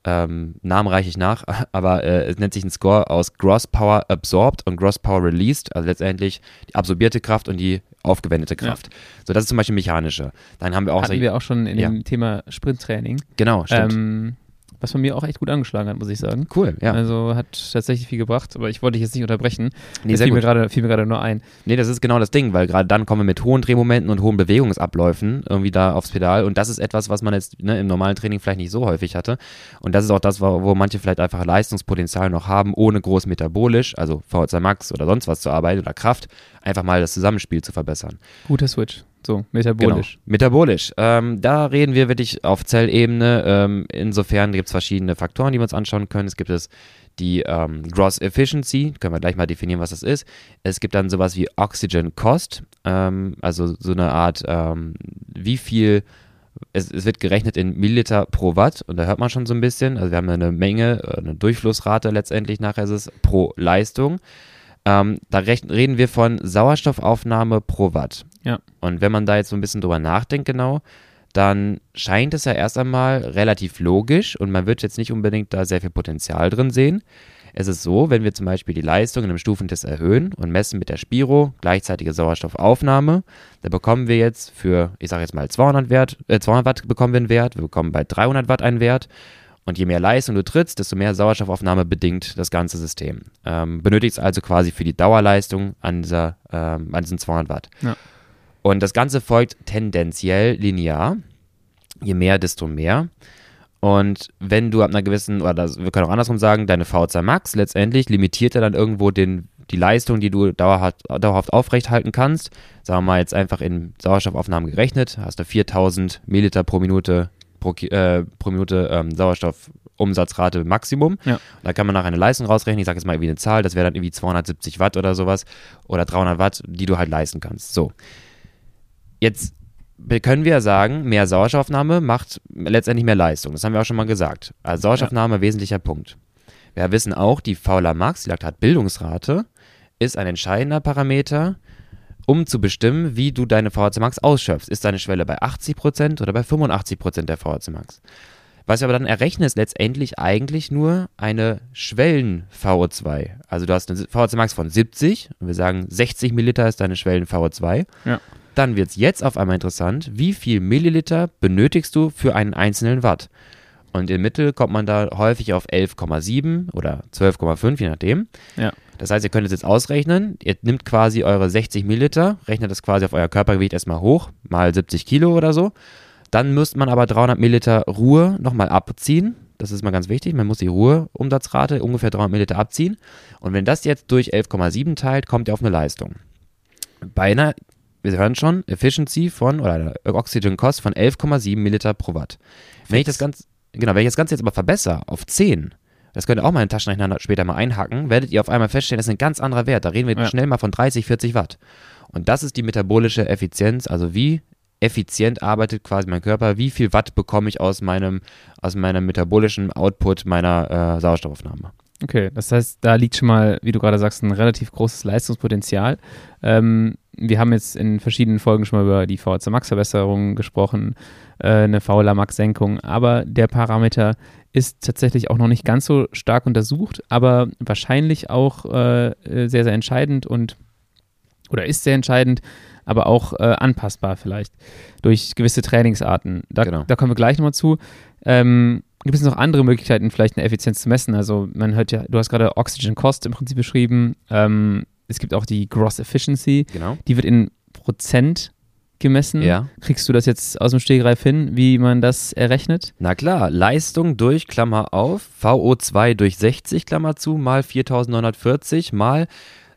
ähm, Namen reiche ich nach, [laughs] aber äh, es nennt sich ein Score aus Gross Power Absorbed und Gross Power Released, also letztendlich die absorbierte Kraft und die aufgewendete Ja. Kraft. So, das ist zum Beispiel mechanische. Dann haben wir auch Hatten solche- wir auch schon in Ja. dem Thema Sprinttraining. genau, stimmt. Ähm, was bei mir auch echt gut angeschlagen hat, muss ich sagen. cool, ja. Also hat tatsächlich viel gebracht, aber ich wollte dich jetzt nicht unterbrechen. nee, Das fiel, mir gerade, fiel mir gerade nur ein. Nee, das ist genau das Ding, weil gerade dann kommen wir mit hohen Drehmomenten und hohen Bewegungsabläufen irgendwie da aufs Pedal und das ist etwas, was man jetzt ne, im normalen Training vielleicht nicht so häufig hatte und das ist auch das, wo, wo manche vielleicht einfach Leistungspotenzial noch haben, ohne groß metabolisch, also VHC Max oder sonst was zu arbeiten oder Kraft, einfach mal das Zusammenspiel zu verbessern. Guter Switch. So, metabolisch. Genau. Metabolisch. Ähm, da reden wir wirklich auf Zellebene. Ähm, insofern gibt es verschiedene Faktoren, die wir uns anschauen können. Es gibt es die ähm, Gross Efficiency, können wir gleich mal definieren, was das ist. Es gibt dann sowas wie Oxygen Cost, ähm, also so eine Art, ähm, wie viel, es, es wird gerechnet in Milliliter pro Watt und da hört man schon so ein bisschen. Also wir haben eine Menge, äh, eine Durchflussrate letztendlich nachher ist es pro Leistung. Ähm, da reden wir von Sauerstoffaufnahme pro Watt. Ja. Und wenn man da jetzt so ein bisschen drüber nachdenkt genau, dann scheint es ja erst einmal relativ logisch und man wird jetzt nicht unbedingt da sehr viel Potenzial drin sehen. Es ist so, wenn wir zum Beispiel die Leistung in einem Stufentest erhöhen und messen mit der Spiro gleichzeitige Sauerstoffaufnahme, da bekommen wir jetzt für, ich sage jetzt mal 200, Wert, äh, 200 Watt bekommen wir einen Wert, wir bekommen bei 300 Watt einen Wert Und je mehr Leistung du trittst, desto mehr Sauerstoffaufnahme bedingt das ganze System. Ähm, benötigst also quasi für die Dauerleistung an, dieser, ähm, an diesen 200 Watt. Ja. Und das Ganze folgt tendenziell linear. Je mehr, desto mehr. Und wenn du ab einer gewissen, oder das, wir können auch andersrum sagen, deine VO2 Max letztendlich limitiert er dann irgendwo den, die Leistung, die du dauerhaft, dauerhaft aufrechthalten kannst. Sagen wir mal jetzt einfach in Sauerstoffaufnahmen gerechnet, hast du 4000 Milliliter pro Minute, pro, äh, pro Minute ähm, Sauerstoffumsatzrate Maximum. Ja. Da kann man nach einer Leistung rausrechnen, ich sage jetzt mal irgendwie eine Zahl, das wäre dann irgendwie 270 Watt oder sowas oder 300 Watt, die du halt leisten kannst. So. Jetzt können wir sagen, mehr Sauerstoffaufnahme macht letztendlich mehr Leistung. Das haben wir auch schon mal gesagt. Also Sauerstoffaufnahme, ja. wesentlicher Punkt. Wir wissen auch, die Fauler Max, die Laktatbildungsrate, ist ein entscheidender Parameter, um zu bestimmen, wie du deine VHC Max ausschöpfst. Ist deine Schwelle bei 80% oder bei 85% der VHC Max? Was wir aber dann errechnen, ist letztendlich eigentlich nur eine Schwellen-VO2. Also du hast eine VHC Max von 70 und wir sagen 60 Milliliter ist deine Schwellen-VO2. Ja. Dann wird es jetzt auf einmal interessant, wie viel Milliliter benötigst du für einen einzelnen Watt? Und im Mittel kommt man da häufig auf 11,7 oder 12,5, je nachdem. Ja. Das heißt, ihr könnt es jetzt ausrechnen. Ihr nimmt quasi eure 60 Milliliter, rechnet das quasi auf euer Körpergewicht erstmal hoch, mal 70 Kilo oder so. Dann müsst man aber 300 Milliliter Ruhe nochmal abziehen. Das ist mal ganz wichtig. Man muss die Ruheumsatzrate ungefähr 300 Milliliter abziehen. Und wenn das jetzt durch 11,7 teilt, kommt ihr auf eine Leistung. Bei einer wir hören schon, Efficiency von, oder Oxygen Cost von 11,7 Milliliter pro Watt. Wenn ich das Ganze, genau, wenn ich das Ganze jetzt aber verbessere auf 10, das könnt ihr auch mal in den Taschenrechner später mal einhacken, werdet ihr auf einmal feststellen, das ist ein ganz anderer Wert. Da reden wir ja. schnell mal von 30, 40 Watt. Und das ist die metabolische Effizienz, also wie effizient arbeitet quasi mein Körper, wie viel Watt bekomme ich aus meinem, aus meinem metabolischen Output meiner äh, Sauerstoffaufnahme. Okay, das heißt, da liegt schon mal, wie du gerade sagst, ein relativ großes Leistungspotenzial. Ähm, wir haben jetzt in verschiedenen Folgen schon mal über die VHC Max Verbesserung gesprochen, äh, eine VLA Max Senkung, aber der Parameter ist tatsächlich auch noch nicht ganz so stark untersucht, aber wahrscheinlich auch äh, sehr, sehr entscheidend und oder ist sehr entscheidend, aber auch äh, anpassbar vielleicht durch gewisse Trainingsarten. Da, genau. da kommen wir gleich nochmal zu. Ähm, gibt es noch andere Möglichkeiten, vielleicht eine Effizienz zu messen? Also man hört ja, du hast gerade Oxygen Cost im Prinzip beschrieben. Ähm, es gibt auch die Gross Efficiency. Genau. Die wird in Prozent gemessen. Ja. Kriegst du das jetzt aus dem Stegreif hin, wie man das errechnet? Na klar, Leistung durch Klammer auf, VO2 durch 60 Klammer zu, mal 4940 mal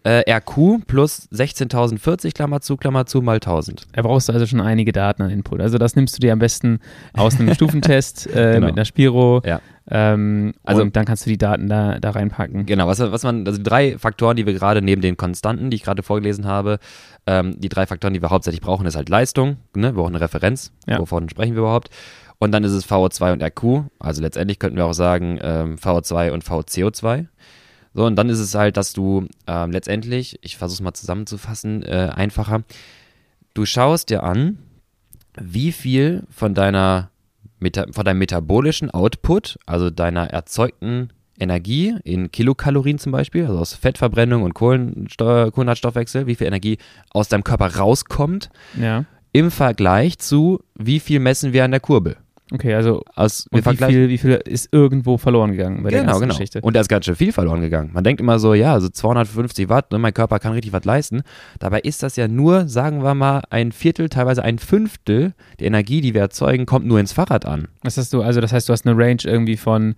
äh, RQ plus 16.040 Klammer zu, Klammer zu, mal 1000. Da brauchst du also schon einige Daten an Input. Also das nimmst du dir am besten aus einem [laughs] Stufentest äh, genau. mit einer Spiro. Ja. Ähm, also, und dann kannst du die Daten da, da reinpacken. Genau, was, was man, also drei Faktoren, die wir gerade neben den Konstanten, die ich gerade vorgelesen habe, ähm, die drei Faktoren, die wir hauptsächlich brauchen, ist halt Leistung, ne? wir brauchen eine Referenz, ja. wovon sprechen wir überhaupt. Und dann ist es VO2 und RQ, also letztendlich könnten wir auch sagen ähm, VO2 und VCO2. So, und dann ist es halt, dass du ähm, letztendlich, ich versuche es mal zusammenzufassen, äh, einfacher, du schaust dir an, wie viel von deiner von deinem metabolischen Output, also deiner erzeugten Energie in Kilokalorien zum Beispiel, also aus Fettverbrennung und Kohlenhydratstoffwechsel, wie viel Energie aus deinem Körper rauskommt, ja. im Vergleich zu, wie viel messen wir an der Kurbel. Okay, also Aus, wie, viel, wie viel ist irgendwo verloren gegangen bei genau, der genau. Geschichte? Und da ist ganz schön viel verloren gegangen. Man denkt immer so, ja, so 250 Watt, ne, mein Körper kann richtig was leisten. Dabei ist das ja nur, sagen wir mal, ein Viertel, teilweise ein Fünftel der Energie, die wir erzeugen, kommt nur ins Fahrrad an. Was hast du, also das heißt, du hast eine Range irgendwie von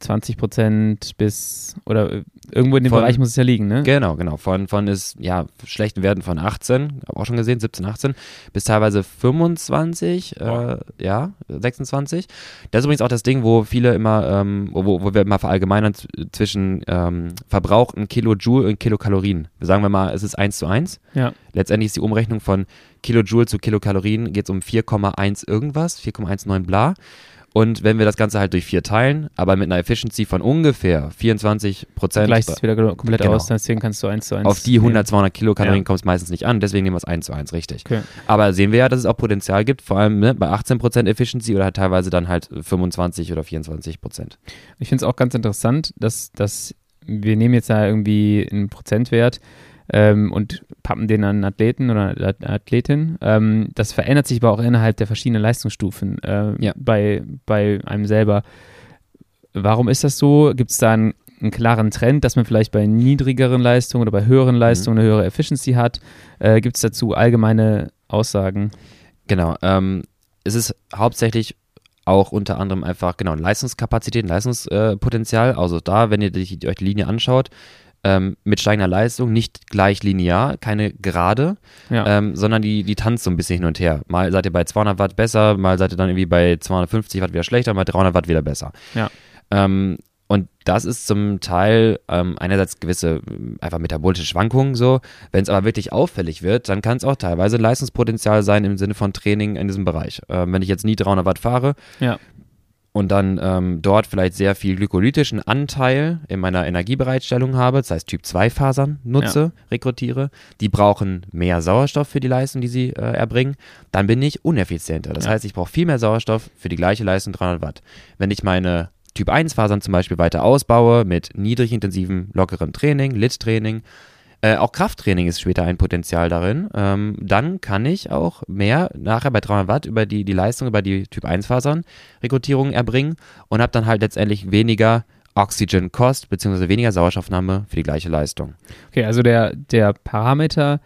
20 Prozent bis, oder irgendwo in dem von, Bereich muss es ja liegen, ne? Genau, genau. Von, von ist, ja, schlechten Werten von 18, habe auch schon gesehen, 17, 18, bis teilweise 25, äh, ja, 26. Das ist übrigens auch das Ding, wo viele immer, ähm, wo, wo wir immer verallgemeinern zwischen ähm, verbrauchten Kilojoule und Kilokalorien. Sagen wir mal, es ist 1 zu 1. Ja. Letztendlich ist die Umrechnung von Kilojoule zu Kilokalorien, geht es um 4,1 irgendwas, 4,19 bla. Und wenn wir das Ganze halt durch vier teilen, aber mit einer Efficiency von ungefähr 24 Prozent. Gleicht es wieder komplett genau. aus, deswegen kannst du eins zu eins. Auf die 100, 200 Kilokalorien ja. kommt es meistens nicht an, deswegen nehmen wir es eins zu eins, richtig. Okay. Aber sehen wir ja, dass es auch Potenzial gibt, vor allem ne, bei 18 Prozent Efficiency oder halt teilweise dann halt 25 oder 24 Prozent. Ich finde es auch ganz interessant, dass, dass wir nehmen jetzt ja irgendwie einen Prozentwert, ähm, und pappen den an Athleten oder Athletin. Ähm, das verändert sich aber auch innerhalb der verschiedenen Leistungsstufen äh, ja. bei, bei einem selber. warum ist das so? Gibt es da einen, einen, klaren Trend, dass man vielleicht bei niedrigeren Leistungen oder bei höheren Leistungen mhm. eine höhere Efficiency hat? Äh, Gibt es dazu allgemeine Aussagen? Genau. Ähm, es ist hauptsächlich auch unter anderem einfach, genau, Leistungskapazität, Leistungspotenzial. Äh, also da, wenn ihr die, euch die Linie anschaut, ähm, mit steigender Leistung, nicht gleich linear, keine gerade, ja. ähm, sondern die, die tanzt so ein bisschen hin und her. Mal seid ihr bei 200 Watt besser, mal seid ihr dann irgendwie bei 250 Watt wieder schlechter, mal 300 Watt wieder besser. Ja. Ähm, und das ist zum Teil ähm, einerseits gewisse einfach metabolische Schwankungen so. Wenn es aber wirklich auffällig wird, dann kann es auch teilweise Leistungspotenzial sein im Sinne von Training in diesem Bereich. Ähm, wenn ich jetzt nie 300 Watt fahre ja. Und dann ähm, dort vielleicht sehr viel glykolytischen Anteil in meiner Energiebereitstellung habe, das heißt Typ 2 Fasern nutze, ja. rekrutiere, die brauchen mehr Sauerstoff für die Leistung, die sie äh, erbringen, dann bin ich uneffizienter. Das ja. heißt, ich brauche viel mehr Sauerstoff für die gleiche Leistung 300 Watt. Wenn ich meine Typ 1 Fasern zum Beispiel weiter ausbaue mit niedrig intensivem, lockerem Training, Lit-Training, äh, auch Krafttraining ist später ein Potenzial darin. Ähm, dann kann ich auch mehr nachher bei 300 Watt über die, die Leistung, über die Typ 1 Fasern Rekrutierung erbringen und habe dann halt letztendlich weniger Oxygen Cost bzw. weniger Sauerstoffnahme für die gleiche Leistung. Okay, also der, der Parameter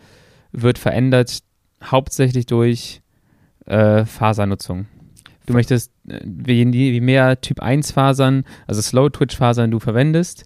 wird verändert hauptsächlich durch äh, Fasernutzung. Du möchtest, äh, wie, wie mehr Typ 1 Fasern, also Slow Twitch Fasern du verwendest,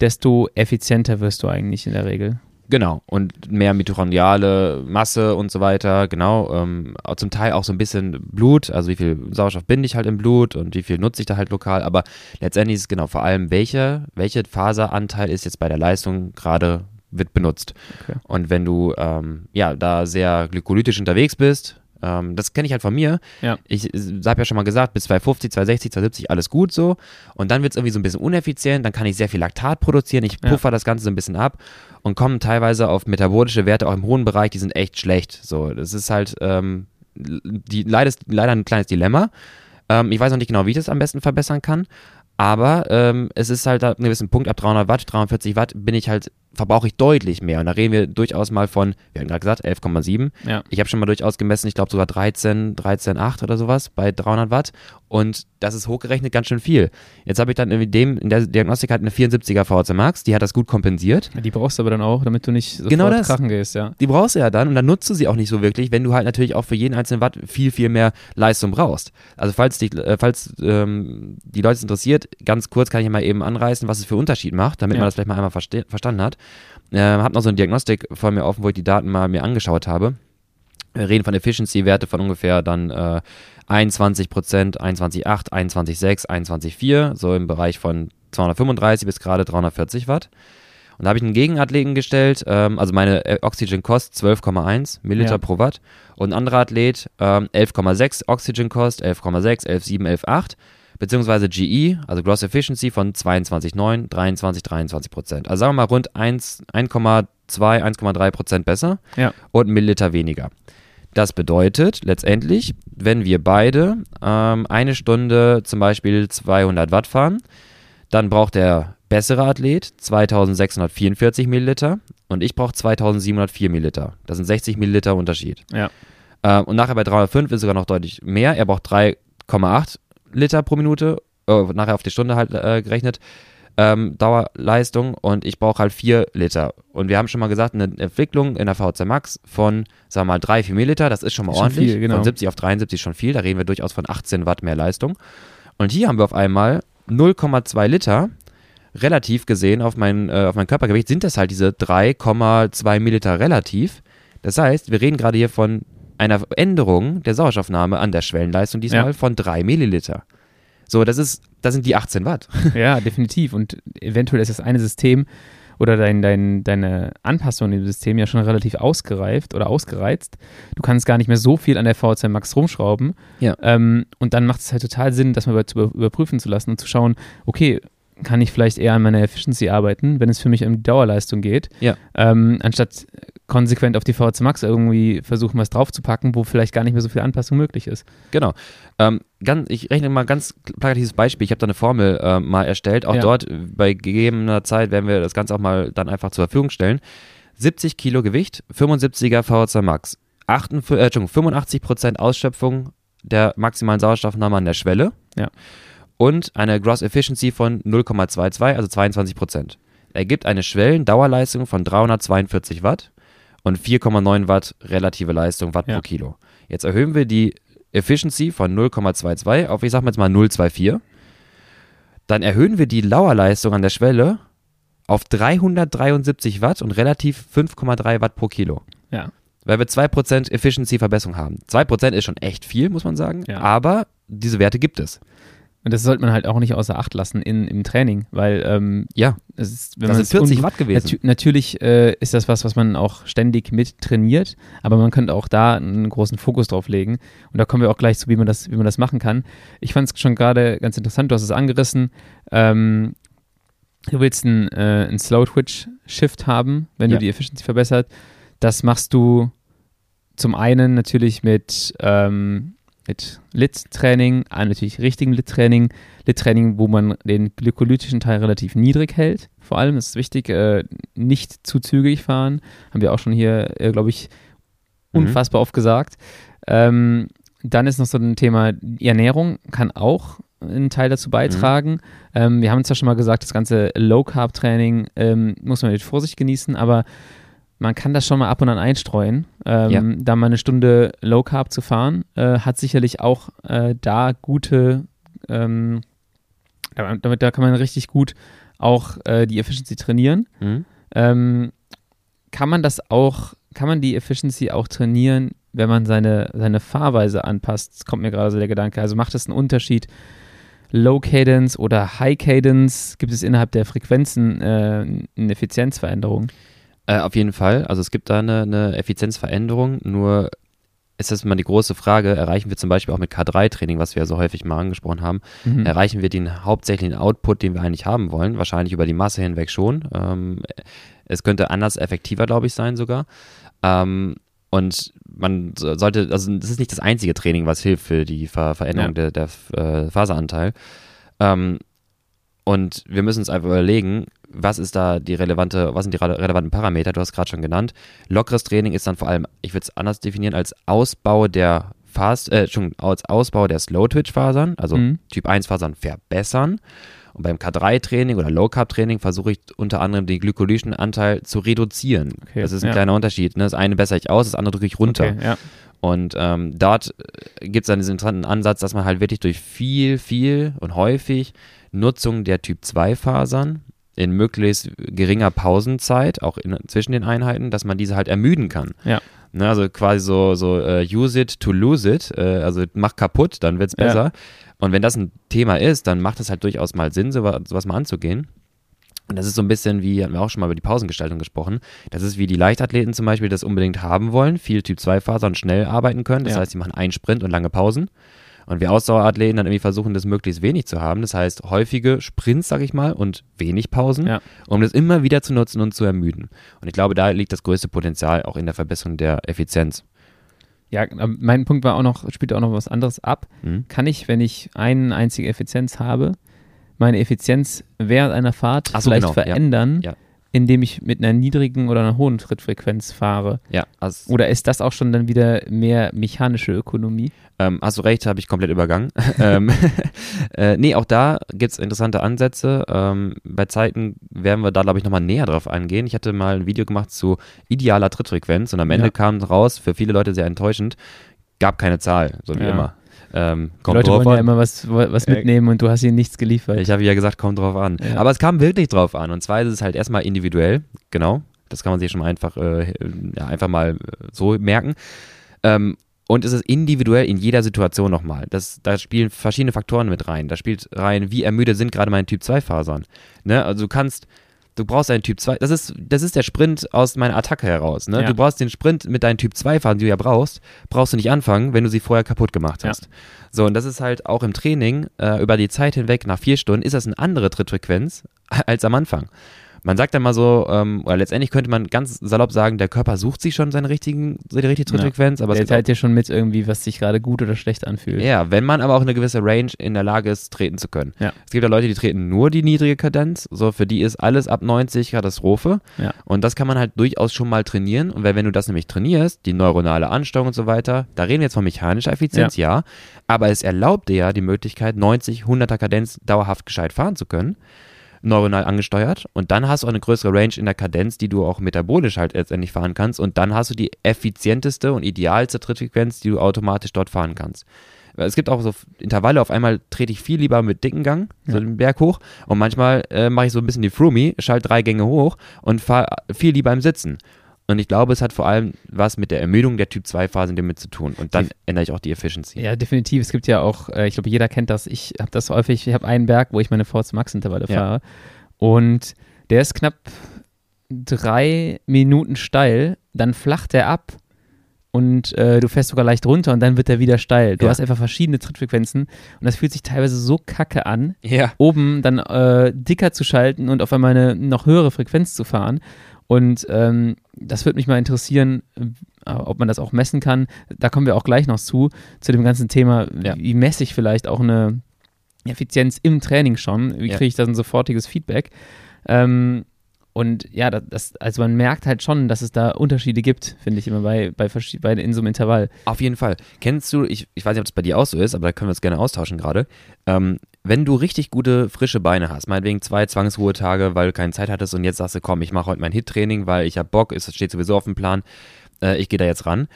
desto effizienter wirst du eigentlich in der Regel. Genau, und mehr mitochondriale Masse und so weiter, genau. Ähm, zum Teil auch so ein bisschen Blut, also wie viel Sauerstoff binde ich halt im Blut und wie viel nutze ich da halt lokal, aber letztendlich ist es genau vor allem, welcher welche Faseranteil ist jetzt bei der Leistung gerade wird benutzt. Okay. Und wenn du ähm, ja da sehr glykolytisch unterwegs bist, ähm, das kenne ich halt von mir. Ja. Ich habe ja schon mal gesagt, bis 250, 260, 270 alles gut so. Und dann wird es irgendwie so ein bisschen uneffizient. Dann kann ich sehr viel Laktat produzieren. Ich puffer ja. das Ganze so ein bisschen ab und komme teilweise auf metabolische Werte auch im hohen Bereich, die sind echt schlecht. So, das ist halt ähm, die, leider, leider ein kleines Dilemma. Ähm, ich weiß noch nicht genau, wie ich das am besten verbessern kann. Aber ähm, es ist halt ab einem gewissen Punkt, ab 300 Watt, 340 Watt, bin ich halt verbrauche ich deutlich mehr. Und da reden wir durchaus mal von, wir haben gerade gesagt, 11,7. Ja. Ich habe schon mal durchaus gemessen, ich glaube sogar 13, 13,8 oder sowas bei 300 Watt. Und das ist hochgerechnet ganz schön viel. Jetzt habe ich dann in, dem, in der Diagnostik halt eine 74er VHC Max, die hat das gut kompensiert. Die brauchst du aber dann auch, damit du nicht sofort genau das. krachen gehst, ja. Die brauchst du ja dann und dann nutzt du sie auch nicht so wirklich, wenn du halt natürlich auch für jeden einzelnen Watt viel, viel mehr Leistung brauchst. Also falls, dich, äh, falls ähm, die Leute es interessiert, ganz kurz kann ich mal eben anreißen, was es für Unterschied macht, damit ja. man das vielleicht mal einmal verstanden hat. Äh, habe noch so eine Diagnostik vor mir offen, wo ich die Daten mal mir angeschaut habe. Wir reden von Efficiency-Werte von ungefähr dann äh, 21 Prozent, 21,8, 21,6, 21,4, so im Bereich von 235 bis gerade 340 Watt. Und da habe ich einen Gegenathleten gestellt, ähm, also meine Oxygen Cost 12,1 Milliliter ja. pro Watt und ein anderer Athlet ähm, 11,6 Oxygen Cost, 11,6, 11,7, 11,8 beziehungsweise GE, also Gross Efficiency von 22,9, 23, 23 Prozent. Also sagen wir mal rund 1,2, 1,3 Prozent besser ja. und Milliliter weniger. Das bedeutet letztendlich, wenn wir beide ähm, eine Stunde zum Beispiel 200 Watt fahren, dann braucht der bessere Athlet 2644 Milliliter und ich brauche 2704 Milliliter. Das sind 60 Milliliter Unterschied. Ja. Ähm, und nachher bei 305 ist sogar noch deutlich mehr. Er braucht 3,8 Liter pro Minute, äh, nachher auf die Stunde halt äh, gerechnet, ähm, Dauerleistung und ich brauche halt 4 Liter. Und wir haben schon mal gesagt, eine Entwicklung in der VC Max von, sagen wir mal, 3, 4 Milliliter, das ist schon mal ist ordentlich. Viel, genau. Von 70 auf 73 schon viel, da reden wir durchaus von 18 Watt mehr Leistung. Und hier haben wir auf einmal 0,2 Liter. Relativ gesehen auf mein, äh, auf mein Körpergewicht sind das halt diese 3,2 Milliliter relativ. Das heißt, wir reden gerade hier von einer Änderung der Sauerstoffnahme an der Schwellenleistung diesmal ja. von 3 Milliliter. So, das ist, das sind die 18 Watt. [laughs] Ja, definitiv. Und eventuell ist das eine System oder dein, dein, deine Anpassung im System ja schon relativ ausgereift oder ausgereizt. Du kannst gar nicht mehr so viel an der VHC Max rumschrauben. Ja. Ähm, und dann macht es halt total Sinn, das mal zu überprüfen zu lassen und zu schauen, okay, kann ich vielleicht eher an meiner Efficiency arbeiten, wenn es für mich um die Dauerleistung geht, ja. ähm, anstatt konsequent auf die VHC Max irgendwie versuchen, was draufzupacken, wo vielleicht gar nicht mehr so viel Anpassung möglich ist. Genau. Ähm, ganz, ich rechne mal ganz plakatives Beispiel. Ich habe da eine Formel äh, mal erstellt. Auch ja. dort bei gegebener Zeit werden wir das Ganze auch mal dann einfach zur Verfügung stellen. 70 Kilo Gewicht, 75er VHC Max, 88, äh, 85% Ausschöpfung der maximalen Sauerstoffnahme an der Schwelle. Ja und eine Gross Efficiency von 0,22, also 22 Prozent. Ergibt eine Schwellendauerleistung von 342 Watt und 4,9 Watt relative Leistung Watt Ja. pro Kilo. Jetzt erhöhen wir die Efficiency von 0,22 auf, ich sag mal jetzt mal 0,24. Dann erhöhen wir die Lauerleistung an der Schwelle auf 373 Watt und relativ 5,3 Watt pro Kilo. Ja. Weil wir 2% Efficiency-Verbesserung haben. 2% ist schon echt viel, muss man sagen. Ja. Aber diese Werte gibt es. Und das sollte man halt auch nicht außer Acht lassen in, im Training, weil ähm, Ja, es ist, wenn das man sind 40 es Watt gewesen. Natu natürlich äh, ist das was, was man auch ständig mit trainiert, aber man könnte auch da einen großen Fokus drauf legen. Und da kommen wir auch gleich zu, wie man das, wie man das machen kann. Ich fand es schon gerade ganz interessant, du hast es angerissen. Ähm, du willst einen, äh, einen Slow-Twitch-Shift haben, wenn Ja. du die Efficiency verbessert. Das machst du zum einen natürlich mit, ähm, mit Lit-Training, natürlich richtigem Lit-Training, Lit-Training, wo man den glykolytischen Teil relativ niedrig hält. Vor allem, ist wichtig, äh, nicht zu zügig fahren. Haben wir auch schon hier, äh, glaube ich, Mhm. unfassbar oft gesagt. Ähm, dann ist noch so ein Thema, die Ernährung kann auch einen Teil dazu beitragen. Ähm, wir haben zwar schon mal gesagt, das ganze Low-Carb-Training ähm, muss man mit Vorsicht genießen, aber man kann das schon mal ab und an einstreuen. Ähm, Ja. Da mal eine Stunde Low Carb zu fahren, äh, hat sicherlich auch äh, da gute, ähm, da- damit da kann man richtig gut auch äh, die Efficiency trainieren. Mhm. Ähm, kann man das auch, kann man die Efficiency auch trainieren, wenn man seine, seine Fahrweise anpasst? Das kommt mir gerade so der Gedanke. Also macht es einen Unterschied? Low Cadence oder High Cadence? Gibt es innerhalb der Frequenzen äh, eine Effizienzveränderung? Äh, auf jeden Fall. Also es gibt da eine, eine Effizienzveränderung. Nur ist das mal die große Frage, erreichen wir zum Beispiel auch mit K3-Training, was wir ja so häufig mal angesprochen haben, Mhm. erreichen wir den hauptsächlichen Output, den wir eigentlich haben wollen? Wahrscheinlich über die Masse hinweg schon. Ähm, es könnte anders effektiver, glaube ich, sein sogar. Ähm, und man so- sollte, also das ist nicht das einzige Training, was hilft für die Ver Veränderung der, der äh, Faseranteil. Ähm, und wir müssen uns einfach überlegen, was ist da die relevante, was sind die rele- relevanten Parameter? Du hast gerade schon genannt. Lockeres Training ist dann vor allem, ich würde es anders definieren, als Ausbau der Fast, äh, schon als Ausbau der Slow-Twitch-Fasern, also Mhm. Typ 1-Fasern verbessern. Und beim K3-Training oder Low-Carb-Training versuche ich unter anderem den glykolischen Anteil zu reduzieren. Okay, das ist ein ja. kleiner Unterschied. Ne? Das eine bessere ich aus, das andere drücke ich runter. Okay, ja. Und ähm, dort gibt es dann diesen interessanten Ansatz, dass man halt wirklich durch viel, viel und häufig Nutzung der Typ 2 Fasern in möglichst geringer Pausenzeit, auch in, zwischen den Einheiten, dass man diese halt ermüden kann. Ja. Ne, also quasi so, so äh, use it to lose it, äh, also mach kaputt, dann wird's Ja. besser. Und wenn das ein Thema ist, dann macht es halt durchaus mal Sinn, sowas, sowas mal anzugehen. Und das ist so ein bisschen wie, hatten wir auch schon mal über die Pausengestaltung gesprochen, das ist wie die Leichtathleten zum Beispiel das unbedingt haben wollen, viel Typ 2 Fasern schnell arbeiten können. Das Ja. heißt, sie machen einen Sprint und lange Pausen. Und wir Ausdauerathleten dann irgendwie versuchen, das möglichst wenig zu haben. Das heißt, häufige Sprints, sag ich mal, und wenig Pausen, Ja. um das immer wieder zu nutzen und zu ermüden. Und ich glaube, da liegt das größte Potenzial auch in der Verbesserung der Effizienz. Ja, mein Punkt war auch noch, spielt auch noch was anderes ab. Mhm. Kann ich, wenn ich eine einzige Effizienz habe, meine Effizienz während einer Fahrt so, vielleicht genau, ja. verändern, Ja. indem ich mit einer niedrigen oder einer hohen Trittfrequenz fahre? Ja, also, Oder ist das auch schon dann wieder mehr mechanische Ökonomie? Ähm, hast du recht, habe ich komplett übergangen. [laughs] ähm, [laughs] äh, nee, auch da gibt es interessante Ansätze. Ähm, bei Zeiten werden wir da, glaube ich, nochmal näher drauf eingehen. Ich hatte mal ein Video gemacht zu idealer Trittfrequenz und am Ende Ja. kam raus, für viele Leute sehr enttäuschend, gab keine Zahl, so wie Ja. immer. Ähm, Die kommt Leute drauf wollen ja an. immer was, was Äh, mitnehmen und du hast ihnen nichts geliefert. Ich habe ja gesagt, kommt drauf an. Ja. Aber es kam wirklich drauf an. Und zwar ist es halt erstmal individuell, genau. Das kann man sich schon mal einfach, äh, ja, einfach mal äh, so merken. Ähm, und es ist individuell in jeder Situation nochmal. Das, da spielen verschiedene Faktoren mit rein. Da spielt rein, wie ermüdet sind gerade meine Typ 2 Fasern. Ne? Also du kannst, du brauchst einen Typ 2, das ist, das ist der Sprint aus meiner Attacke heraus. Ne? Ja. Du brauchst den Sprint mit deinen Typ 2 Fasern, die du ja brauchst, brauchst du nicht anfangen, wenn du sie vorher kaputt gemacht Ja. hast. So, und das ist halt auch im Training, äh, über die Zeit hinweg, nach vier Stunden, ist das eine andere Trittfrequenz als am Anfang. Man sagt dann mal so, ähm, oder letztendlich könnte man ganz salopp sagen, der Körper sucht sich schon seine, richtigen, seine richtige Trittfrequenz. Ja. Aber der teilt dir schon mit irgendwie, was sich gerade gut oder schlecht anfühlt. Ja, wenn man aber auch eine gewisse Range in der Lage ist, treten zu können. Ja. Es gibt ja Leute, die treten nur die niedrige Kadenz. So, für die ist alles ab 90 Katastrophe. Ja. Und das kann man halt durchaus schon mal trainieren. Und wenn du das nämlich trainierst, die neuronale Ansteuerung und so weiter, da reden wir jetzt von mechanischer Effizienz, ja. ja aber es erlaubt dir ja die Möglichkeit, 90, 100er Kadenz dauerhaft gescheit fahren zu können neuronal angesteuert und dann hast du auch eine größere Range in der Kadenz, die du auch metabolisch halt letztendlich fahren kannst und dann hast du die effizienteste und idealste Trittfrequenz, die du automatisch dort fahren kannst. Es gibt auch so Intervalle, auf einmal trete ich viel lieber mit dicken Gang, so ja. den Berg hoch und manchmal äh, mache ich so ein bisschen die Frumi, schalte drei Gänge hoch und fahre viel lieber im Sitzen. Und ich glaube, es hat vor allem was mit der Ermüdung der Typ-2-Phase damit zu tun. Und dann ändere ich auch die Efficiency. Ja, definitiv. Es gibt ja auch, äh, ich glaube, jeder kennt das. Ich habe das häufig, ich habe einen Berg, wo ich meine VZ Max-Intervalle ja. fahre. Und der ist knapp drei Minuten steil, dann flacht er ab und äh, du fährst sogar leicht runter und dann wird er wieder steil. Du ja. hast einfach verschiedene Trittfrequenzen und das fühlt sich teilweise so kacke an, ja. oben dann äh, dicker zu schalten und auf einmal eine noch höhere Frequenz zu fahren. Und ähm, das würde mich mal interessieren, äh, ob man das auch messen kann. Da kommen wir auch gleich noch zu, zu dem ganzen Thema, ja. wie messe ich vielleicht auch eine Effizienz im Training schon? Wie kriege ich da ein sofortiges Feedback? Ähm, und ja, das, also man merkt halt schon, dass es da Unterschiede gibt, finde ich immer bei, bei, bei in so einem Intervall. Auf jeden Fall. Kennst du, ich, ich weiß nicht, ob es bei dir auch so ist, aber da können wir uns gerne austauschen gerade. Ähm, wenn du richtig gute, frische Beine hast, meinetwegen zwei Zwangsruhetage, weil du keine Zeit hattest und jetzt sagst du, komm, ich mache heute mein Hit-Training, weil ich habe Bock, es steht sowieso auf dem Plan, äh, ich gehe da jetzt ran.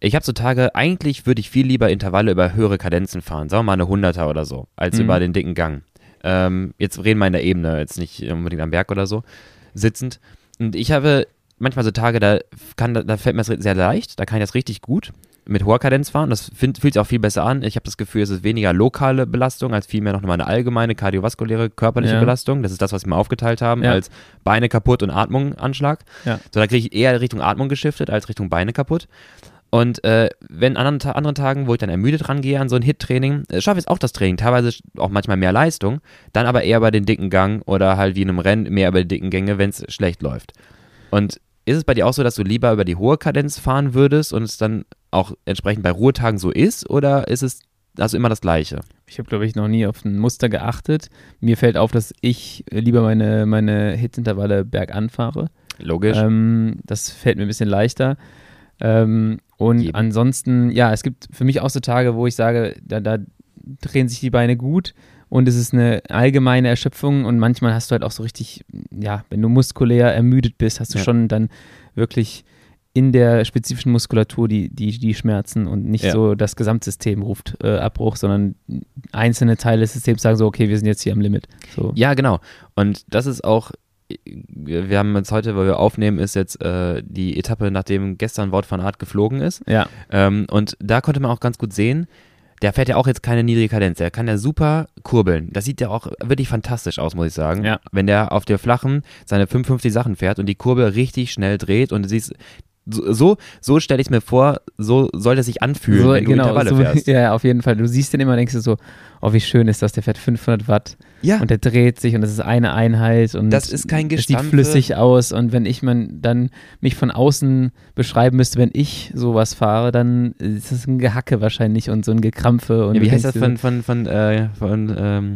Ich habe so Tage, eigentlich würde ich viel lieber Intervalle über höhere Kadenzen fahren, sagen wir mal eine Hunderter oder so, als mhm. über den dicken Gang. Ähm, jetzt reden wir in der Ebene, jetzt nicht unbedingt am Berg oder so, sitzend. Und ich habe manchmal so Tage, da, kann, da fällt mir das sehr leicht, da kann ich das richtig gut mit hoher Kadenz fahren. Das find, fühlt sich auch viel besser an. Ich habe das Gefühl, es ist weniger lokale Belastung als vielmehr noch mal eine allgemeine kardiovaskuläre körperliche ja. Belastung. Das ist das, was wir mal aufgeteilt haben, ja. als Beine kaputt und Atmung Anschlag. Ja. So, da kriege ich eher Richtung Atmung geschiftet als Richtung Beine kaputt. Und äh, wenn an anderen, anderen Tagen, wo ich dann ermüdet rangehe an so ein Hit-Training, äh, schaffe ich es auch das Training, teilweise auch manchmal mehr Leistung, dann aber eher bei den dicken Gang oder halt wie in einem Rennen mehr über die dicken Gänge, wenn es schlecht läuft. Und ist es bei dir auch so, dass du lieber über die hohe Kadenz fahren würdest und es dann auch entsprechend bei Ruhetagen so ist oder ist es also immer das Gleiche? Ich habe, glaube ich, noch nie auf ein Muster geachtet. Mir fällt auf, dass ich lieber meine, meine Hitintervalle bergan fahre. Logisch. Ähm, das fällt mir ein bisschen leichter. Ähm, und Eben. ansonsten, ja, es gibt für mich auch so Tage, wo ich sage, da, da drehen sich die Beine gut und es ist eine allgemeine Erschöpfung und manchmal hast du halt auch so richtig, ja, wenn du muskulär ermüdet bist, hast du ja. schon dann wirklich in der spezifischen Muskulatur die, die, die Schmerzen und nicht ja. so das Gesamtsystem ruft äh, Abbruch, sondern einzelne Teile des Systems sagen so, okay, wir sind jetzt hier am Limit. So. Ja, genau. Und das ist auch, wir haben jetzt heute, weil wir aufnehmen, ist jetzt äh, die Etappe, nachdem gestern Wort von Art geflogen ist. Ja. Ähm, und da konnte man auch ganz gut sehen, der fährt ja auch jetzt keine niedrige Kadenz. Der kann ja super kurbeln. Das sieht ja auch wirklich fantastisch aus, muss ich sagen. Ja. Wenn der auf der flachen seine 55 Sachen fährt und die Kurbel richtig schnell dreht und du siehst, so, so stelle ich es mir vor, so soll das sich anfühlen, so, wenn du genau, Intervalle so, fährst. [laughs] Ja, auf jeden Fall. Du siehst den immer und denkst du so, oh, wie schön ist das, der fährt 500 Watt ja. und der dreht sich und das ist eine Einheit und das ist kein Gestampfe. sieht flüssig aus und wenn ich man dann mich von außen beschreiben müsste, wenn ich sowas fahre, dann ist das ein Gehacke wahrscheinlich und so ein Gekrampfe. Und ja, wie heißt das von, von, von, äh, von, ähm,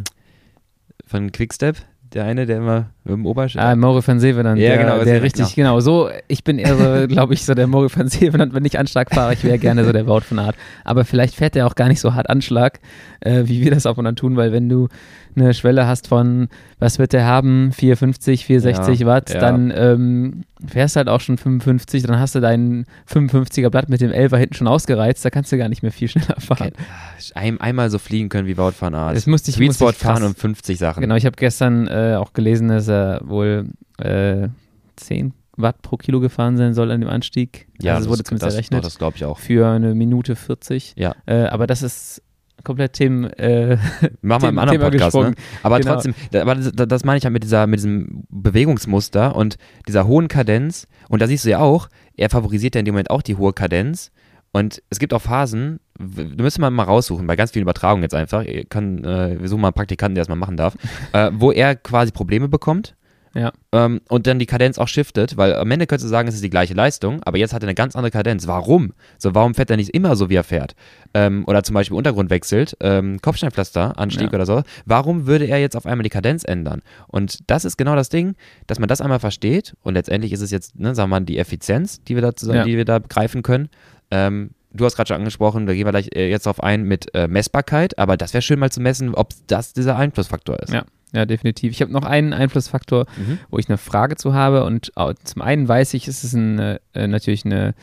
von Quickstep? der eine, der immer im Oberschenkel. Ah, Maury van Sevenant. Ja, der, genau. Der richtig, genau. genau. So, ich bin eher so, [laughs] glaube ich, so der Maury van Sevenant, wenn ich Anschlag fahre. Ich wäre gerne so der Wout von Art. Aber vielleicht fährt er auch gar nicht so hart Anschlag, äh, wie wir das auch und dann tun, weil wenn du eine Schwelle hast von, was wird der haben, 450, 460 ja, Watt, ja. dann ähm, fährst halt auch schon 55, dann hast du dein 55er Blatt mit dem 11er hinten schon ausgereizt, da kannst du gar nicht mehr viel schneller fahren. Okay. Ein, einmal so fliegen können wie Wout van Aert. Das musste ich, Sweet Spot fahren und 50 Sachen. Genau, ich habe gestern äh, auch gelesen, dass er wohl äh, 10 Watt pro Kilo gefahren sein soll an dem Anstieg. Ja, also das wurde zumindest errechnet. Das glaube ich auch. Für eine Minute 40. Ja. Äh, aber das ist komplett Themen. Äh, [laughs] Machen wir im anderen Podcast, ne? Aber genau. trotzdem, aber das, das, meine ich halt mit, dieser, mit diesem Bewegungsmuster und dieser hohen Kadenz. Und da siehst du ja auch, er favorisiert ja in dem Moment auch die hohe Kadenz. Und es gibt auch Phasen, du müsstest mal, mal raussuchen, bei ganz vielen Übertragungen jetzt einfach, kann, äh, wir suchen mal einen Praktikanten, der das mal machen darf, [laughs] äh, wo er quasi Probleme bekommt Ja. ähm, und dann die Kadenz auch shiftet, weil am Ende könntest du sagen, es ist die gleiche Leistung, aber jetzt hat er eine ganz andere Kadenz. Warum? So, warum fährt er nicht immer so, wie er fährt? Ähm, oder zum Beispiel Untergrund wechselt, ähm, Kopfsteinpflaster, Anstieg Ja. oder so. Warum würde er jetzt auf einmal die Kadenz ändern? Und das ist genau das Ding, dass man das einmal versteht und letztendlich ist es jetzt, ne, sagen wir mal, die Effizienz, die wir da, zusammen, Ja. die wir da begreifen können. Ähm, du hast gerade schon angesprochen, da gehen wir gleich äh, jetzt drauf ein mit äh, Messbarkeit, aber das wäre schön mal zu messen, ob das dieser Einflussfaktor ist. Ja. Ja, definitiv. Ich habe noch einen Einflussfaktor, Mhm. wo ich eine Frage zu habe. Und zum einen weiß ich, es ist ein, äh, natürlich eine,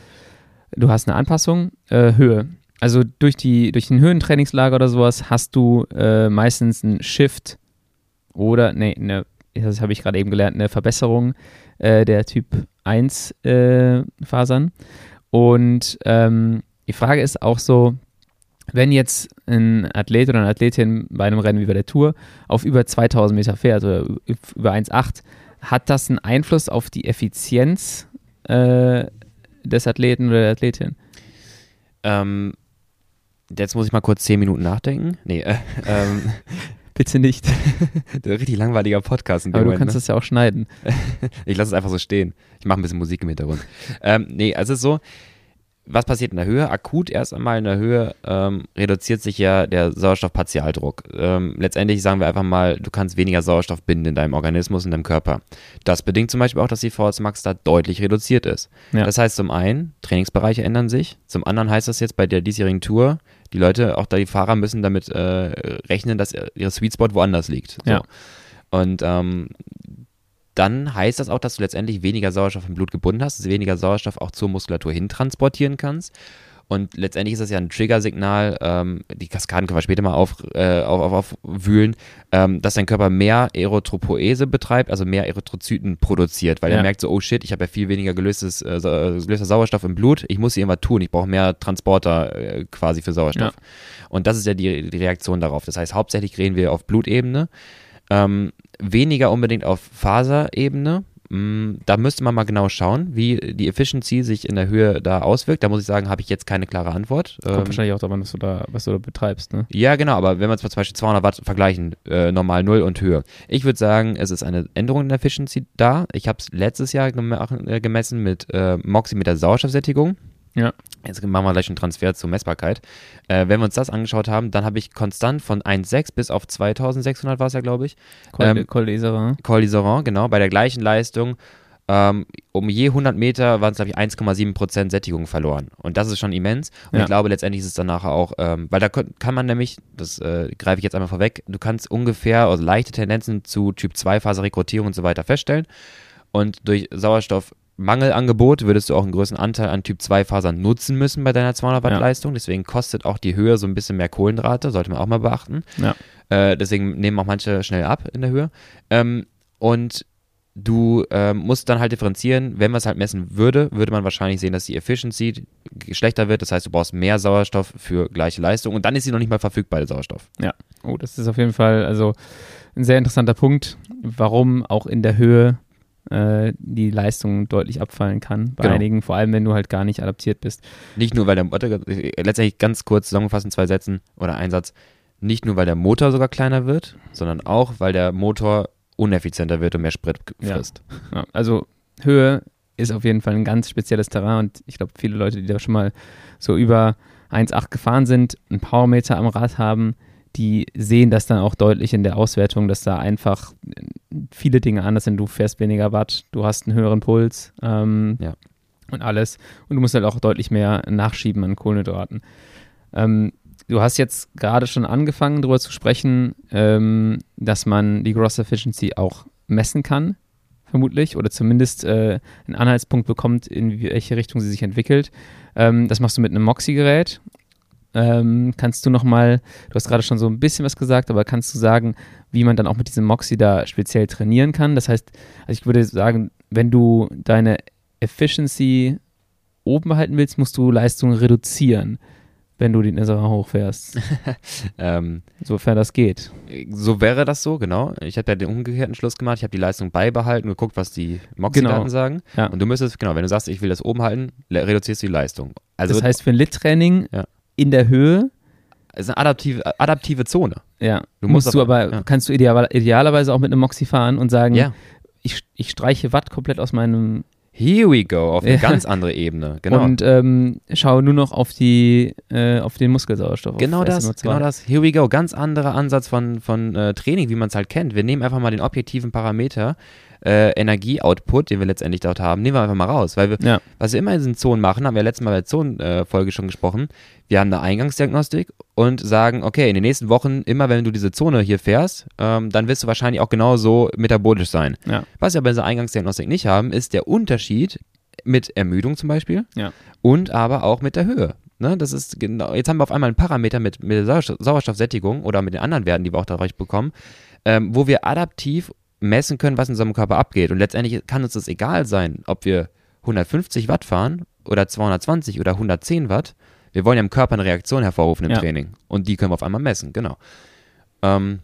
du hast eine Anpassung, äh, Höhe. Also durch, die, durch ein Höhentrainingslager oder sowas hast du äh, meistens einen Shift oder, nee, eine, das habe ich gerade eben gelernt, eine Verbesserung äh, der Typ 1 äh, Fasern. Und ähm, die Frage ist auch so, wenn jetzt ein Athlet oder eine Athletin bei einem Rennen wie bei der Tour auf über 2000 Meter fährt oder über 1,8, hat das einen Einfluss auf die Effizienz äh, des Athleten oder der Athletin? Ähm, jetzt muss ich mal kurz zehn Minuten nachdenken. Nee, äh, [laughs] ähm, Bitte nicht. [laughs] der richtig langweiliger Podcast. Aber du Moment, kannst ne? das ja auch schneiden. [laughs] Ich lasse es einfach so stehen. Ich mache ein bisschen Musik im Hintergrund. ähm, nee, also es ist so, was passiert in der Höhe? Akut erst einmal in der Höhe ähm, reduziert sich ja der Sauerstoffpartialdruck. Ähm, letztendlich sagen wir einfach mal, du kannst weniger Sauerstoff binden in deinem Organismus, in deinem Körper. Das bedingt zum Beispiel auch, dass die VS Max da deutlich reduziert ist. Ja. Das heißt zum einen, Trainingsbereiche ändern sich. Zum anderen heißt das jetzt bei der diesjährigen Tour, die Leute, auch da die Fahrer müssen damit äh, rechnen, dass ihr Sweet Spot woanders liegt. So. Ja. Und ähm, dann heißt das auch, dass du letztendlich weniger Sauerstoff im Blut gebunden hast, weniger Sauerstoff auch zur Muskulatur hintransportieren kannst. Und letztendlich ist das ja ein Triggersignal, ähm, die Kaskaden können wir später mal auf, äh, auf, auf, aufwühlen, ähm, dass dein Körper mehr Erythropoese betreibt, also mehr Erythrozyten produziert, weil Ja. er merkt so, oh shit, ich habe ja viel weniger gelöstes, äh, gelöster Sauerstoff im Blut, ich muss hier irgendwas tun, ich brauche mehr Transporter äh, quasi für Sauerstoff. Und das ist ja die, die Reaktion darauf. Das heißt, hauptsächlich reden wir auf Blutebene, ähm, weniger unbedingt auf Faserebene. Mm, Da müsste man mal genau schauen, wie die Efficiency sich in der Höhe da auswirkt. Da muss ich sagen, habe ich jetzt keine klare Antwort. Kommt Ähm, wahrscheinlich auch daran, was du da, was du da betreibst, ne? ja, genau, aber wenn wir jetzt zum Beispiel 200 Watt vergleichen, äh, normal 0 und Höhe. Ich würde sagen, es ist eine Änderung in der Efficiency da. Ich habe es letztes Jahr gem äh, gemessen mit äh, Moxie mit der Sauerstoffsättigung. Ja. Jetzt machen wir gleich einen Transfer zur Messbarkeit. Äh, wenn wir uns das angeschaut haben, dann habe ich konstant von 1,6 bis auf 2600 war es ja, glaube ich. Col, Ähm, Col d'Iseran. Col d'Iseran, genau, bei der gleichen Leistung. Ähm, um je 100 Meter waren es, glaube ich, 1,7% Sättigung verloren. Und das ist schon immens. Und Ja. ich glaube, letztendlich ist es dann nachher auch, ähm, weil da kann man nämlich, das äh, greife ich jetzt einmal vorweg, du kannst ungefähr, also leichte Tendenzen zu Typ 2-Phase-Rekrutierung und so weiter feststellen. Und durch Sauerstoffmangelangebot würdest du auch einen größeren Anteil an Typ 2-Fasern nutzen müssen bei deiner 200 Watt Ja. Leistung. Deswegen kostet auch die Höhe so ein bisschen mehr Kohlenhydrate, sollte man auch mal beachten. Ja. Äh, deswegen nehmen auch manche schnell ab in der Höhe. Ähm, und du ähm, musst dann halt differenzieren, wenn man es halt messen würde, würde man wahrscheinlich sehen, dass die Efficiency schlechter wird. Das heißt, du brauchst mehr Sauerstoff für gleiche Leistung und dann ist sie noch nicht mal verfügbar, der Sauerstoff. Oh, das ist auf jeden Fall also ein sehr interessanter Punkt, warum auch in der Höhe äh, die Leistung deutlich abfallen kann. Bei Genau. einigen, vor allem wenn du halt gar nicht adaptiert bist. Nicht nur, weil der Motor, letztendlich ganz kurz zusammengefasst in zwei Sätzen oder ein Satz, nicht nur, weil der Motor sogar kleiner wird, sondern auch, weil der Motor uneffizienter wird und mehr Sprit Ja. frisst. Ja, also Höhe ist auf jeden Fall ein ganz spezielles Terrain und ich glaube, viele Leute, die da schon mal so über 1,8 gefahren sind, einen Powermeter am Rad haben, die sehen das dann auch deutlich in der Auswertung, dass da einfach viele Dinge anders sind. Du fährst weniger Watt, du hast einen höheren Puls ähm, Ja. und alles. Und du musst halt auch deutlich mehr nachschieben an Kohlenhydraten. Ähm, du hast jetzt gerade schon angefangen, darüber zu sprechen, ähm, dass man die Gross Efficiency auch messen kann, vermutlich, oder zumindest äh, einen Anhaltspunkt bekommt, in welche Richtung sie sich entwickelt. Ähm, das machst du mit einem Moxie-Gerät. Ähm, kannst du nochmal, du hast gerade schon so ein bisschen was gesagt, aber kannst du sagen, wie man dann auch mit diesem Moxie da speziell trainieren kann? Das heißt, also ich würde sagen, wenn du deine Efficiency oben behalten willst, musst du Leistung reduzieren, wenn du den Isara hochfährst, [laughs] Ähm, sofern das geht. so wäre das so, genau. Ich habe ja den umgekehrten Schluss gemacht. Ich habe die Leistung beibehalten, geguckt, was die Moxie-Daten Genau. sagen. Ja. Und du müsstest, genau, wenn du sagst, ich will das oben halten, reduzierst du die Leistung. Also das heißt, für ein Lit-Training Ja. In der Höhe, es ist eine adaptive, adaptive Zone. ja, Du musst musst du aber- ja. kannst du ideal, idealerweise auch mit einem Moxie fahren und sagen, Ja. ich, ich streiche Watt komplett aus meinem Here we go, auf eine Ja. ganz andere Ebene. Genau. und ähm, schaue nur noch auf die äh, auf den Muskelsauerstoff. Genau das, SMO2. genau das. Here we go. Ganz anderer Ansatz von, von äh, Training, wie man es halt kennt. Wir nehmen einfach mal den objektiven Parameter äh, Energieoutput, den wir letztendlich dort haben, nehmen wir einfach mal raus. Weil wir, Ja. was wir immer in diesen Zonen machen, haben wir letztes Mal bei der Zonenfolge schon gesprochen. Wir haben eine Eingangsdiagnostik und sagen, okay, in den nächsten Wochen, immer wenn du diese Zone hier fährst, ähm, dann wirst du wahrscheinlich auch genauso metabolisch sein. Ja. Was wir bei dieser Eingangsdiagnostik nicht haben, ist der Unterschied mit Ermüdung zum Beispiel Ja. und aber auch mit der Höhe. Ne, das ist genau, jetzt haben wir auf einmal einen Parameter mit, mit Sauerstoffsättigung oder mit den anderen Werten, die wir auch dadurch bekommen, ähm, wo wir adaptiv messen können, was in unserem Körper abgeht. Und letztendlich kann uns das egal sein, ob wir 150 Watt fahren oder 220 oder 110 Watt. Wir wollen ja im Körper eine Reaktion hervorrufen im Ja. Training. Und die können wir auf einmal messen, genau. Ähm,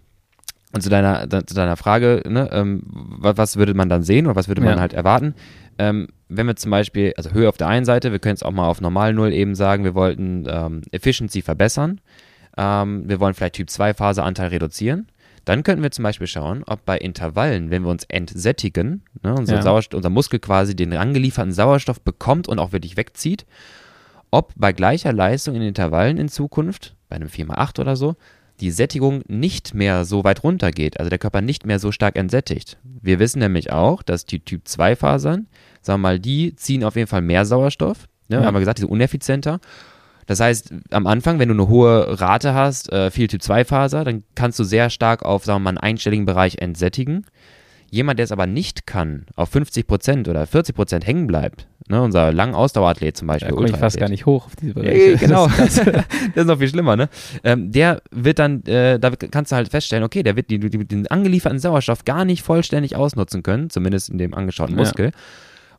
und zu deiner, zu deiner Frage, ne, ähm, wa- was würde man dann sehen oder was würde man Ja. halt erwarten? Ähm, wenn wir zum Beispiel, also Höhe auf der einen Seite, wir können es auch mal auf normal Null eben sagen, wir wollten ähm, Efficiency verbessern, ähm, wir wollen vielleicht Typ 2 Phaseanteil reduzieren, dann könnten wir zum Beispiel schauen, ob bei Intervallen, wenn wir uns entsättigen, ne, unser, Ja. Unser Muskel quasi den angelieferten Sauerstoff bekommt und auch wirklich wegzieht, ob bei gleicher Leistung in Intervallen in Zukunft, bei einem 4x8 oder so, die Sättigung nicht mehr so weit runter geht, also der Körper nicht mehr so stark entsättigt. Wir wissen nämlich auch, dass die Typ-2-Fasern, sagen wir mal, die ziehen auf jeden Fall mehr Sauerstoff, ne, Ja. haben wir gesagt, die sind uneffizienter. Das heißt, am Anfang, wenn du eine hohe Rate hast, äh, viel Typ-2-Faser, dann kannst du sehr stark auf, sagen wir mal, einen einstelligen Bereich entsättigen. Jemand, der es aber nicht kann, auf 50% oder 40% hängen bleibt, ne, unser Lang-Ausdauerathlet zum Beispiel, Da komme ich fast gar nicht hoch auf diese Ja, Bereiche. [laughs] genau. [laughs] Das ist noch viel schlimmer, ne? Ähm, der wird dann, äh, da kannst du halt feststellen, okay, der wird die, die, den angelieferten Sauerstoff gar nicht vollständig ausnutzen können, zumindest in dem angeschauten Ja. Muskel.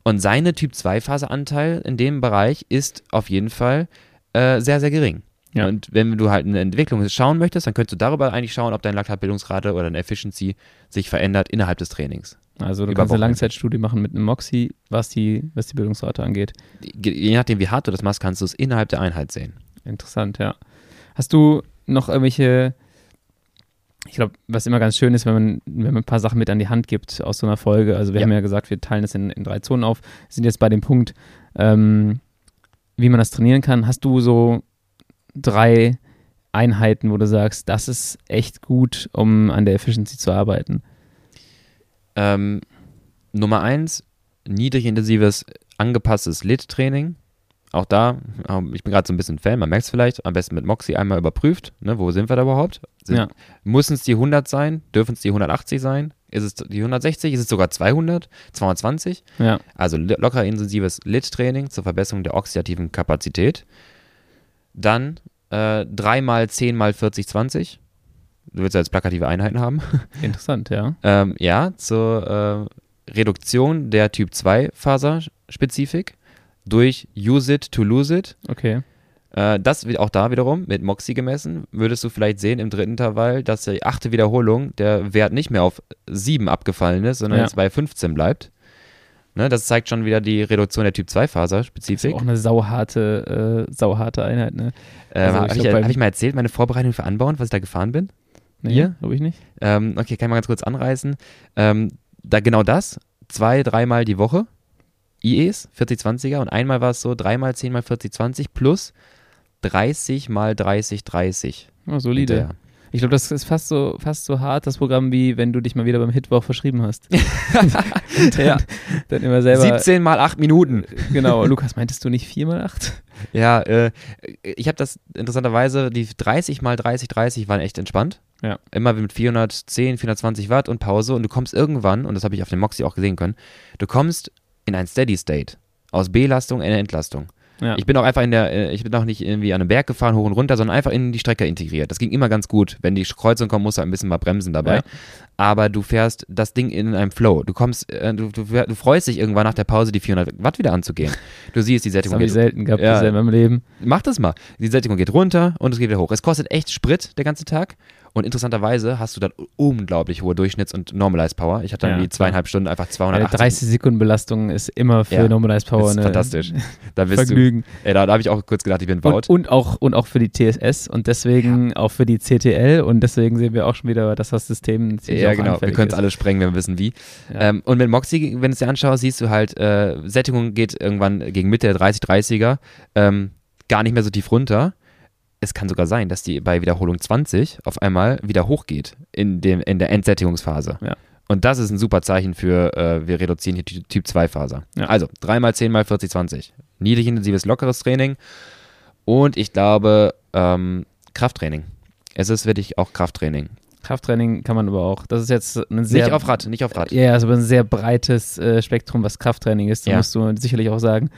Und seine Typ-2-Phaseanteil in dem Bereich ist auf jeden Fall äh, sehr, sehr gering. Ja. Und wenn du halt eine Entwicklung schauen möchtest, dann könntest du darüber eigentlich schauen, ob deine Laktatbildungsrate oder deine Efficiency sich verändert innerhalb des Trainings. Also du Über kannst eine. Langzeitstudie machen mit einem Moxie, was die, was die Bildungsrate angeht. Je je nachdem, wie hart du das machst, kannst du es innerhalb der Einheit sehen. Interessant, ja. Hast du noch irgendwelche, ich glaube, was immer ganz schön ist, wenn man, wenn man ein paar Sachen mit an die Hand gibt aus so einer Folge. Also wir Ja. haben ja gesagt, wir teilen das in, in drei Zonen auf, sind jetzt bei dem Punkt, ähm, wie man das trainieren kann. Hast du so drei Einheiten, wo du sagst, das ist echt gut, um an der Efficiency zu arbeiten? Ähm, Nummer eins, niedrig intensives, angepasstes Lit-Training. Auch da, ähm, ich bin gerade so ein bisschen Fan, man merkt es vielleicht, am besten mit Moxie einmal überprüft, ne, wo sind wir da überhaupt? Ja. Müssen es die 100 sein? Dürfen es die 180 sein? Ist es die 160? Ist es sogar 200? 220? Ja, Also lo- locker intensives Lit-Training zur Verbesserung der oxidativen Kapazität. Dann äh, 3 mal 10 mal 40, 20. Du willst ja jetzt plakative Einheiten haben. [laughs] interessant, ja. Ähm, ja, zur äh, Reduktion der Typ 2 Faserspezifik durch Use it to lose it. Okay. Äh, das wird auch da wiederum mit Moxie gemessen. Würdest du vielleicht sehen im dritten Intervall, dass die achte Wiederholung der Wert nicht mehr auf 7 abgefallen ist, sondern Ja. jetzt bei 15 bleibt. Ne, das zeigt schon wieder die Reduktion der Typ 2 Das ist Faserspezifik. auch eine sauharte, äh, sauharte Einheit, ne? Ähm, also Habe ich hab ich mal erzählt, meine Vorbereitung für Anbauen, was ich da gefahren bin? Nee, glaube ich nicht. Ähm, okay, kann ich mal ganz kurz anreißen. Ähm, da genau das, zwei, dreimal die Woche, IEs, 40-20er und einmal war es so, dreimal 10 mal 40-20 plus 30 mal 30-30. Oh, solide. hinterher. Ich glaube, das ist fast so, fast so hart, das Programm, wie wenn du dich mal wieder beim Hitwoch verschrieben hast. [laughs] Dann, Ja. dann immer selber. 17 mal 8 Minuten. Genau, Lukas, meintest du nicht 4 mal 8? [laughs] Ja, äh, ich habe das interessanterweise, die 30 mal 30, 30 waren echt entspannt. Ja. Immer mit 410, 420 Watt und Pause und du kommst irgendwann, und das habe ich auf dem Moxie auch gesehen können, du kommst in ein Steady State. Aus Belastung in eine Entlastung. Ja. Ich bin auch einfach in der, äh, ich bin auch nicht irgendwie an einem Berg gefahren, hoch und runter, sondern einfach in die Strecke integriert. Das ging immer ganz gut. Wenn die Kreuzung kommt, musst du ein bisschen mal bremsen dabei. Ja. Aber du fährst das Ding in einem Flow. Du kommst, äh, du, du, du freust dich irgendwann nach der Pause, die 400 Watt wieder anzugehen. Du siehst, die Das Sättigung habe ich geht selten gehabt Ja. in meinem Leben. Mach das mal. Die Sättigung geht runter und es geht wieder hoch. Es kostet echt Sprit der ganze Tag. Und interessanterweise hast du dann unglaublich hohe Durchschnitts- und Normalized Power. Ich hatte dann ja, die zweieinhalb Stunden einfach 280. Eine 30 Sekunden Belastung ist immer für ja, Normalized Power eine fantastisch. Da bist Vergnügen. Du, ey, da, da habe ich auch kurz gedacht, ich bin Wout. Und, und, auch, und auch für die TSS und deswegen ja. auch für die CTL und deswegen sehen wir auch schon wieder, dass das System ziemlich Ja, genau. Wir können es alle sprengen, wenn wir wissen, wie. Ähm, und mit Moxie, wenn du es dir anschaust, siehst du halt, äh, Sättigung geht irgendwann gegen Mitte der 30-30er ähm, gar nicht mehr so tief runter es kann sogar sein, dass die bei Wiederholung 20 auf einmal wieder hochgeht in, dem, in der Endsättigungsphase. Ja. Und das ist ein super Zeichen für, äh, wir reduzieren hier die Typ 2 Faser. Ja. Also 3 mal 10 mal 40, 20. Niedrig intensives, lockeres Training. Und ich glaube, ähm, Krafttraining. Es ist wirklich auch Krafttraining. Krafttraining kann man aber auch. Das ist jetzt ein sehr. Nicht auf Rad, nicht auf Rad. Ja, also ein sehr breites äh, Spektrum, was Krafttraining ist. Da ja. musst du sicherlich auch sagen,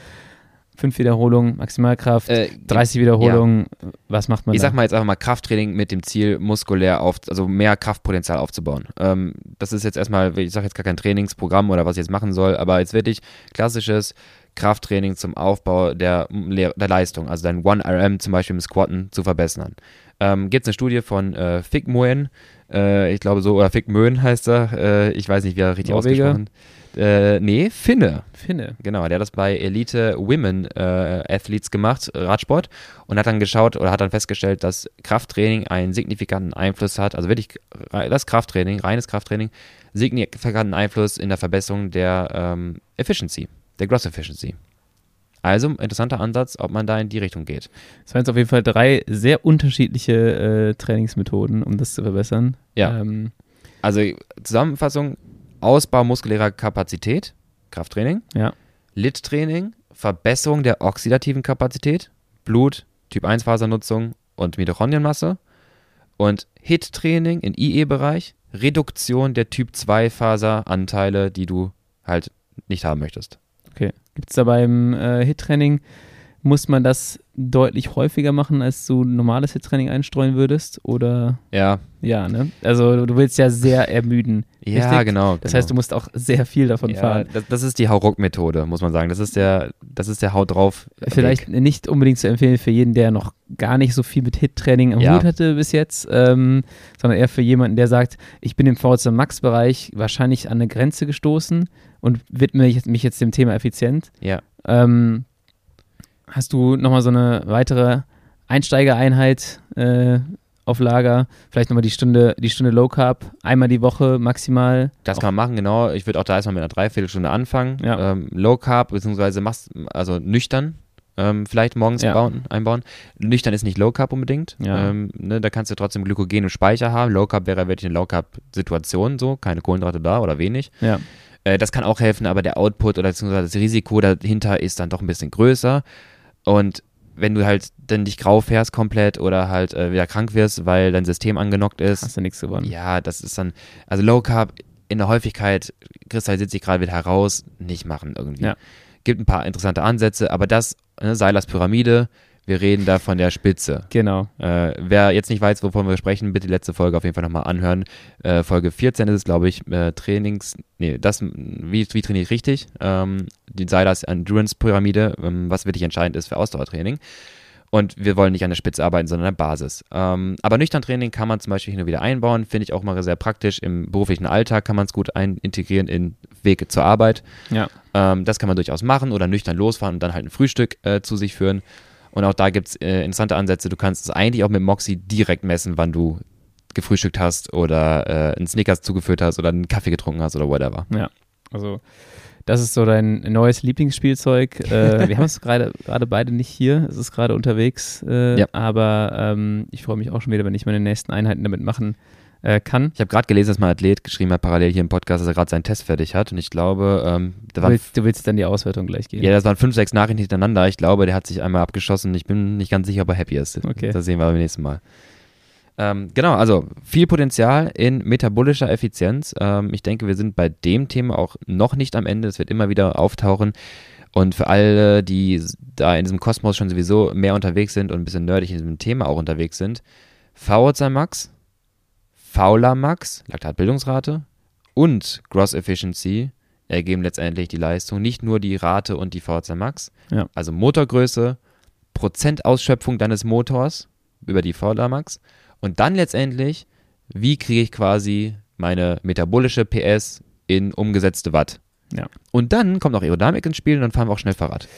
fünf Wiederholungen, Maximalkraft, äh, 30 Wiederholungen. Ja. Was macht man Ich da? sag mal jetzt einfach mal Krafttraining mit dem Ziel, muskulär auf, also mehr Kraftpotenzial aufzubauen. Ähm, das ist jetzt erstmal, ich sage jetzt gar kein Trainingsprogramm oder was ich jetzt machen soll, aber jetzt wirklich klassisches Krafttraining zum Aufbau der, der Leistung, also dein 1RM zum Beispiel im Squatten zu verbessern. Ähm, Gibt es eine Studie von äh, Fick Moen, äh, ich glaube so, oder Fick Möhen heißt er, äh, ich weiß nicht, wie er richtig Norweger. ausgesprochen äh, nee, Finne. Finne. Genau, der hat das bei Elite Women äh, Athletes gemacht, Radsport, und hat dann geschaut oder hat dann festgestellt, dass Krafttraining einen signifikanten Einfluss hat, also wirklich das Krafttraining, reines Krafttraining, signifikanten Einfluss in der Verbesserung der ähm, Efficiency, der Gross Efficiency. Also interessanter Ansatz, ob man da in die Richtung geht. Es waren jetzt auf jeden Fall drei sehr unterschiedliche äh, Trainingsmethoden, um das zu verbessern. Ja. Ähm, also Zusammenfassung, Ausbau muskulärer Kapazität, Krafttraining. Ja. Lit-Training, Verbesserung der oxidativen Kapazität, Blut, Typ-1-Fasernutzung und Mitochondrienmasse. Und HIT-Training im IE-Bereich, Reduktion der Typ-2-Faseranteile, die du halt nicht haben möchtest. Okay. Gibt es da beim äh, HIT-Training muss man das deutlich häufiger machen, als du normales Hit-Training einstreuen würdest? Oder? Ja. Ja, ne? Also du willst ja sehr ermüden. [laughs] Ja, richtig? genau. Das genau. heißt, du musst auch sehr viel davon ja, fahren. Das, das, ist die Hauruck-Methode, muss man sagen. Das ist der, das ist der Haut drauf. Vielleicht Weg. nicht unbedingt zu empfehlen für jeden, der noch gar nicht so viel mit Hit-Training am ja. Hut hatte bis jetzt, ähm, sondern eher für jemanden, der sagt, ich bin im VZ Max-Bereich wahrscheinlich an eine Grenze gestoßen und widme mich jetzt dem Thema effizient. Ja. Ähm, hast du nochmal so eine weitere Einsteigereinheit äh, auf Lager? Vielleicht nochmal die Stunde, die Stunde Low Carb, einmal die Woche maximal? Das kann man machen, genau. Ich würde auch da erstmal mit einer Dreiviertelstunde anfangen. Ja. Ähm, Low Carb, beziehungsweise machst, also nüchtern. Ähm, vielleicht morgens ja. bauen, einbauen. Nüchtern ist nicht Low Carb unbedingt. Ja. Ähm, ne, da kannst du trotzdem Glykogen im Speicher haben. Low Carb wäre wirklich eine Low Carb Situation so, keine Kohlenhydrate da oder wenig. Ja. Äh, das kann auch helfen, aber der Output oder beziehungsweise das Risiko dahinter ist dann doch ein bisschen größer. Und wenn du halt dann dich grau fährst komplett oder halt äh, wieder krank wirst, weil dein System angenockt ist. Hast du nichts gewonnen. Ja, das ist dann, also Low Carb in der Häufigkeit kristallisiert sich gerade wieder heraus, nicht machen irgendwie. Ja. Gibt ein paar interessante Ansätze, aber das, ne, Seilers Pyramide, wir reden da von der Spitze. Genau. Äh, wer jetzt nicht weiß, wovon wir sprechen, bitte die letzte Folge auf jeden Fall nochmal anhören. Äh, Folge 14 ist es, glaube ich, äh, Trainings, nee, das, wie, wie trainiere ich richtig? Ähm, die Seilers Endurance Pyramide, ähm, was wirklich entscheidend ist für Ausdauertraining. Und wir wollen nicht an der Spitze arbeiten, sondern an der Basis. Ähm, aber nüchtern Training kann man zum Beispiel hin und wieder einbauen, finde ich auch mal sehr praktisch. Im beruflichen Alltag kann man es gut ein integrieren in Wege zur Arbeit. Ja. Ähm, das kann man durchaus machen oder nüchtern losfahren und dann halt ein Frühstück äh, zu sich führen. Und auch da gibt es äh, interessante Ansätze. Du kannst es eigentlich auch mit Moxie direkt messen, wann du gefrühstückt hast oder äh, einen Snickers zugeführt hast oder einen Kaffee getrunken hast oder whatever. Ja, also das ist so dein neues Lieblingsspielzeug. Äh, [laughs] wir haben es gerade beide nicht hier. Es ist gerade unterwegs. Äh, ja. Aber ähm, ich freue mich auch schon wieder, wenn ich meine nächsten Einheiten damit machen äh, kann. Ich habe gerade gelesen, dass mein Athlet geschrieben hat, parallel hier im Podcast, dass er gerade seinen Test fertig hat. Und ich glaube, ähm, du, willst, du willst dann die Auswertung gleich geben. Ja, das waren fünf, sechs Nachrichten hintereinander. Ich glaube, der hat sich einmal abgeschossen. Ich bin nicht ganz sicher, ob er happy ist. Okay. Das sehen wir beim nächsten Mal. Ähm, genau, also viel Potenzial in metabolischer Effizienz. Ähm, ich denke, wir sind bei dem Thema auch noch nicht am Ende. Es wird immer wieder auftauchen. Und für alle, die da in diesem Kosmos schon sowieso mehr unterwegs sind und ein bisschen nerdig in diesem Thema auch unterwegs sind, VO2 Max Fauler Max, Laktatbildungsrate und Gross Efficiency ergeben letztendlich die Leistung, nicht nur die Rate und die VHC Max, ja. also Motorgröße, Prozentausschöpfung deines Motors über die Fauler Max und dann letztendlich wie kriege ich quasi meine metabolische PS in umgesetzte Watt. Ja. Und dann kommt auch Aerodynamik ins Spiel und dann fahren wir auch schnell Fahrrad.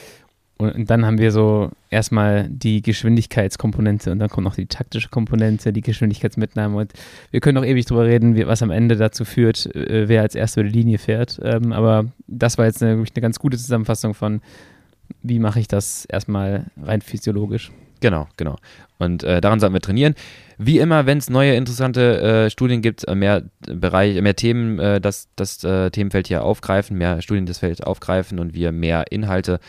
Und dann haben wir so erstmal die Geschwindigkeitskomponente und dann kommt noch die taktische Komponente, die Geschwindigkeitsmitnahme. Und wir können noch ewig drüber reden, was am Ende dazu führt, äh, wer als erster über die Linie fährt. Ähm, aber das war jetzt eine, eine ganz gute Zusammenfassung von, wie mache ich das erstmal rein physiologisch. Genau, genau. Und äh, daran sollten wir trainieren. Wie immer, wenn es neue interessante äh, Studien gibt, äh, mehr Bereich, mehr Themen, äh, das, das äh, Themenfeld hier aufgreifen, mehr Studien das Feld aufgreifen und wir mehr Inhalte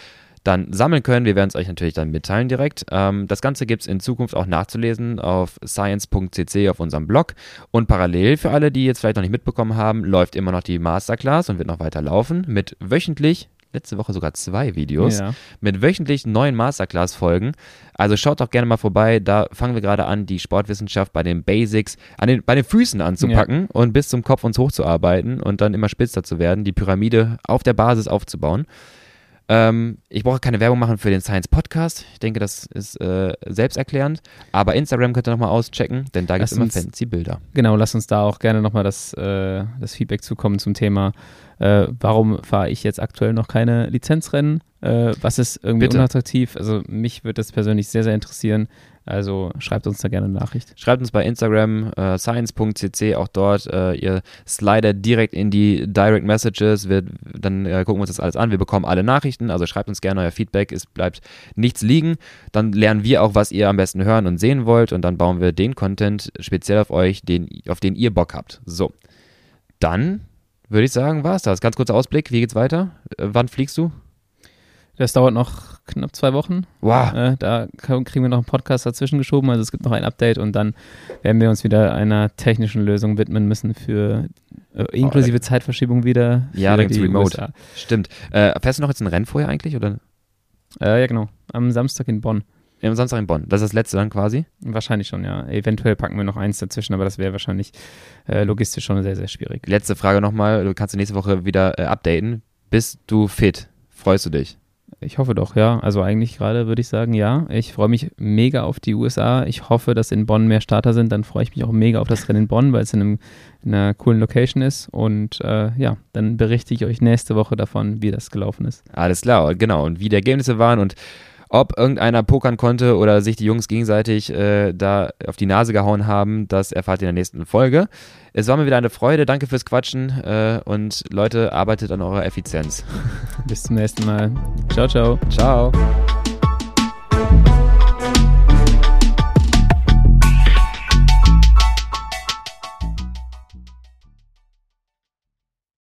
dann sammeln können. Wir werden es euch natürlich dann mitteilen direkt. Ähm, das Ganze gibt es in Zukunft auch nachzulesen auf science.cc auf unserem Blog. Und parallel für alle, die jetzt vielleicht noch nicht mitbekommen haben, läuft immer noch die Masterclass und wird noch weiter laufen mit wöchentlich letzte Woche sogar zwei Videos Ja. mit wöchentlich neuen Masterclass-Folgen. Also schaut doch gerne mal vorbei. Da fangen wir gerade an, die Sportwissenschaft bei den Basics, an den, bei den Füßen anzupacken und bis zum Kopf uns hochzuarbeiten und dann immer spitzer zu werden, die Pyramide auf der Basis aufzubauen. Ähm, ich brauche keine Werbung machen für den Science Podcast. Ich denke, das ist äh, selbsterklärend. Aber Instagram könnt ihr nochmal auschecken, denn da gibt es immer fancy Bilder. Genau, lass uns da auch gerne nochmal das, äh, das Feedback zukommen zum Thema, äh, warum fahre ich jetzt aktuell noch keine Lizenzrennen? Äh, was ist irgendwie Bitte. unattraktiv? Also mich würde das persönlich sehr, sehr interessieren. Also schreibt uns da gerne eine Nachricht. Schreibt uns bei Instagram äh, science.cc, auch dort. Äh, ihr slidet direkt in die Direct Messages. Wir, dann äh, gucken wir uns das alles an. Wir bekommen alle Nachrichten. Also schreibt uns gerne euer Feedback. Es bleibt nichts liegen. Dann lernen wir auch, was ihr am besten hören und sehen wollt. Und dann bauen wir den Content speziell auf euch, den, auf den ihr Bock habt. So. Dann würde ich sagen, war es das. Ganz kurzer Ausblick. Wie geht's weiter? Äh, wann fliegst du? Das dauert noch knapp zwei Wochen. Wow. Äh, da kriegen wir noch einen Podcast dazwischen geschoben. Also es gibt noch ein Update und dann werden wir uns wieder einer technischen Lösung widmen müssen für äh, inklusive Zeitverschiebung wieder. Oh, Ja, dann Remote. USA. Stimmt. Äh, fährst du noch jetzt ein Rennen vorher eigentlich? Oder Äh, ja, genau. Am Samstag in Bonn. am Samstag in Bonn? Das ist das letzte dann quasi? Wahrscheinlich schon, ja. Eventuell packen wir noch eins dazwischen, aber das wäre wahrscheinlich äh, logistisch schon sehr, sehr schwierig. Letzte Frage nochmal. Du kannst nächste Woche wieder äh, updaten. Bist du fit? Freust du dich? Ich hoffe doch, ja. Also eigentlich gerade würde ich sagen, ja. Ich freue mich mega auf die USA. Ich hoffe, dass in Bonn mehr Starter sind. Dann freue ich mich auch mega auf das Rennen in Bonn, weil es in, einem, in einer coolen Location ist. Und äh, ja, dann berichte ich euch nächste Woche davon, wie das gelaufen ist. Alles klar, genau. Und wie die Ergebnisse waren und ob irgendeiner pokern konnte oder sich die Jungs gegenseitig äh, da auf die Nase gehauen haben, das erfahrt ihr in der nächsten Folge. Es war mir wieder eine Freude. Danke fürs Quatschen. Äh, und Leute, arbeitet an eurer Effizienz. [laughs] Bis zum nächsten Mal. Ciao, ciao. Ciao.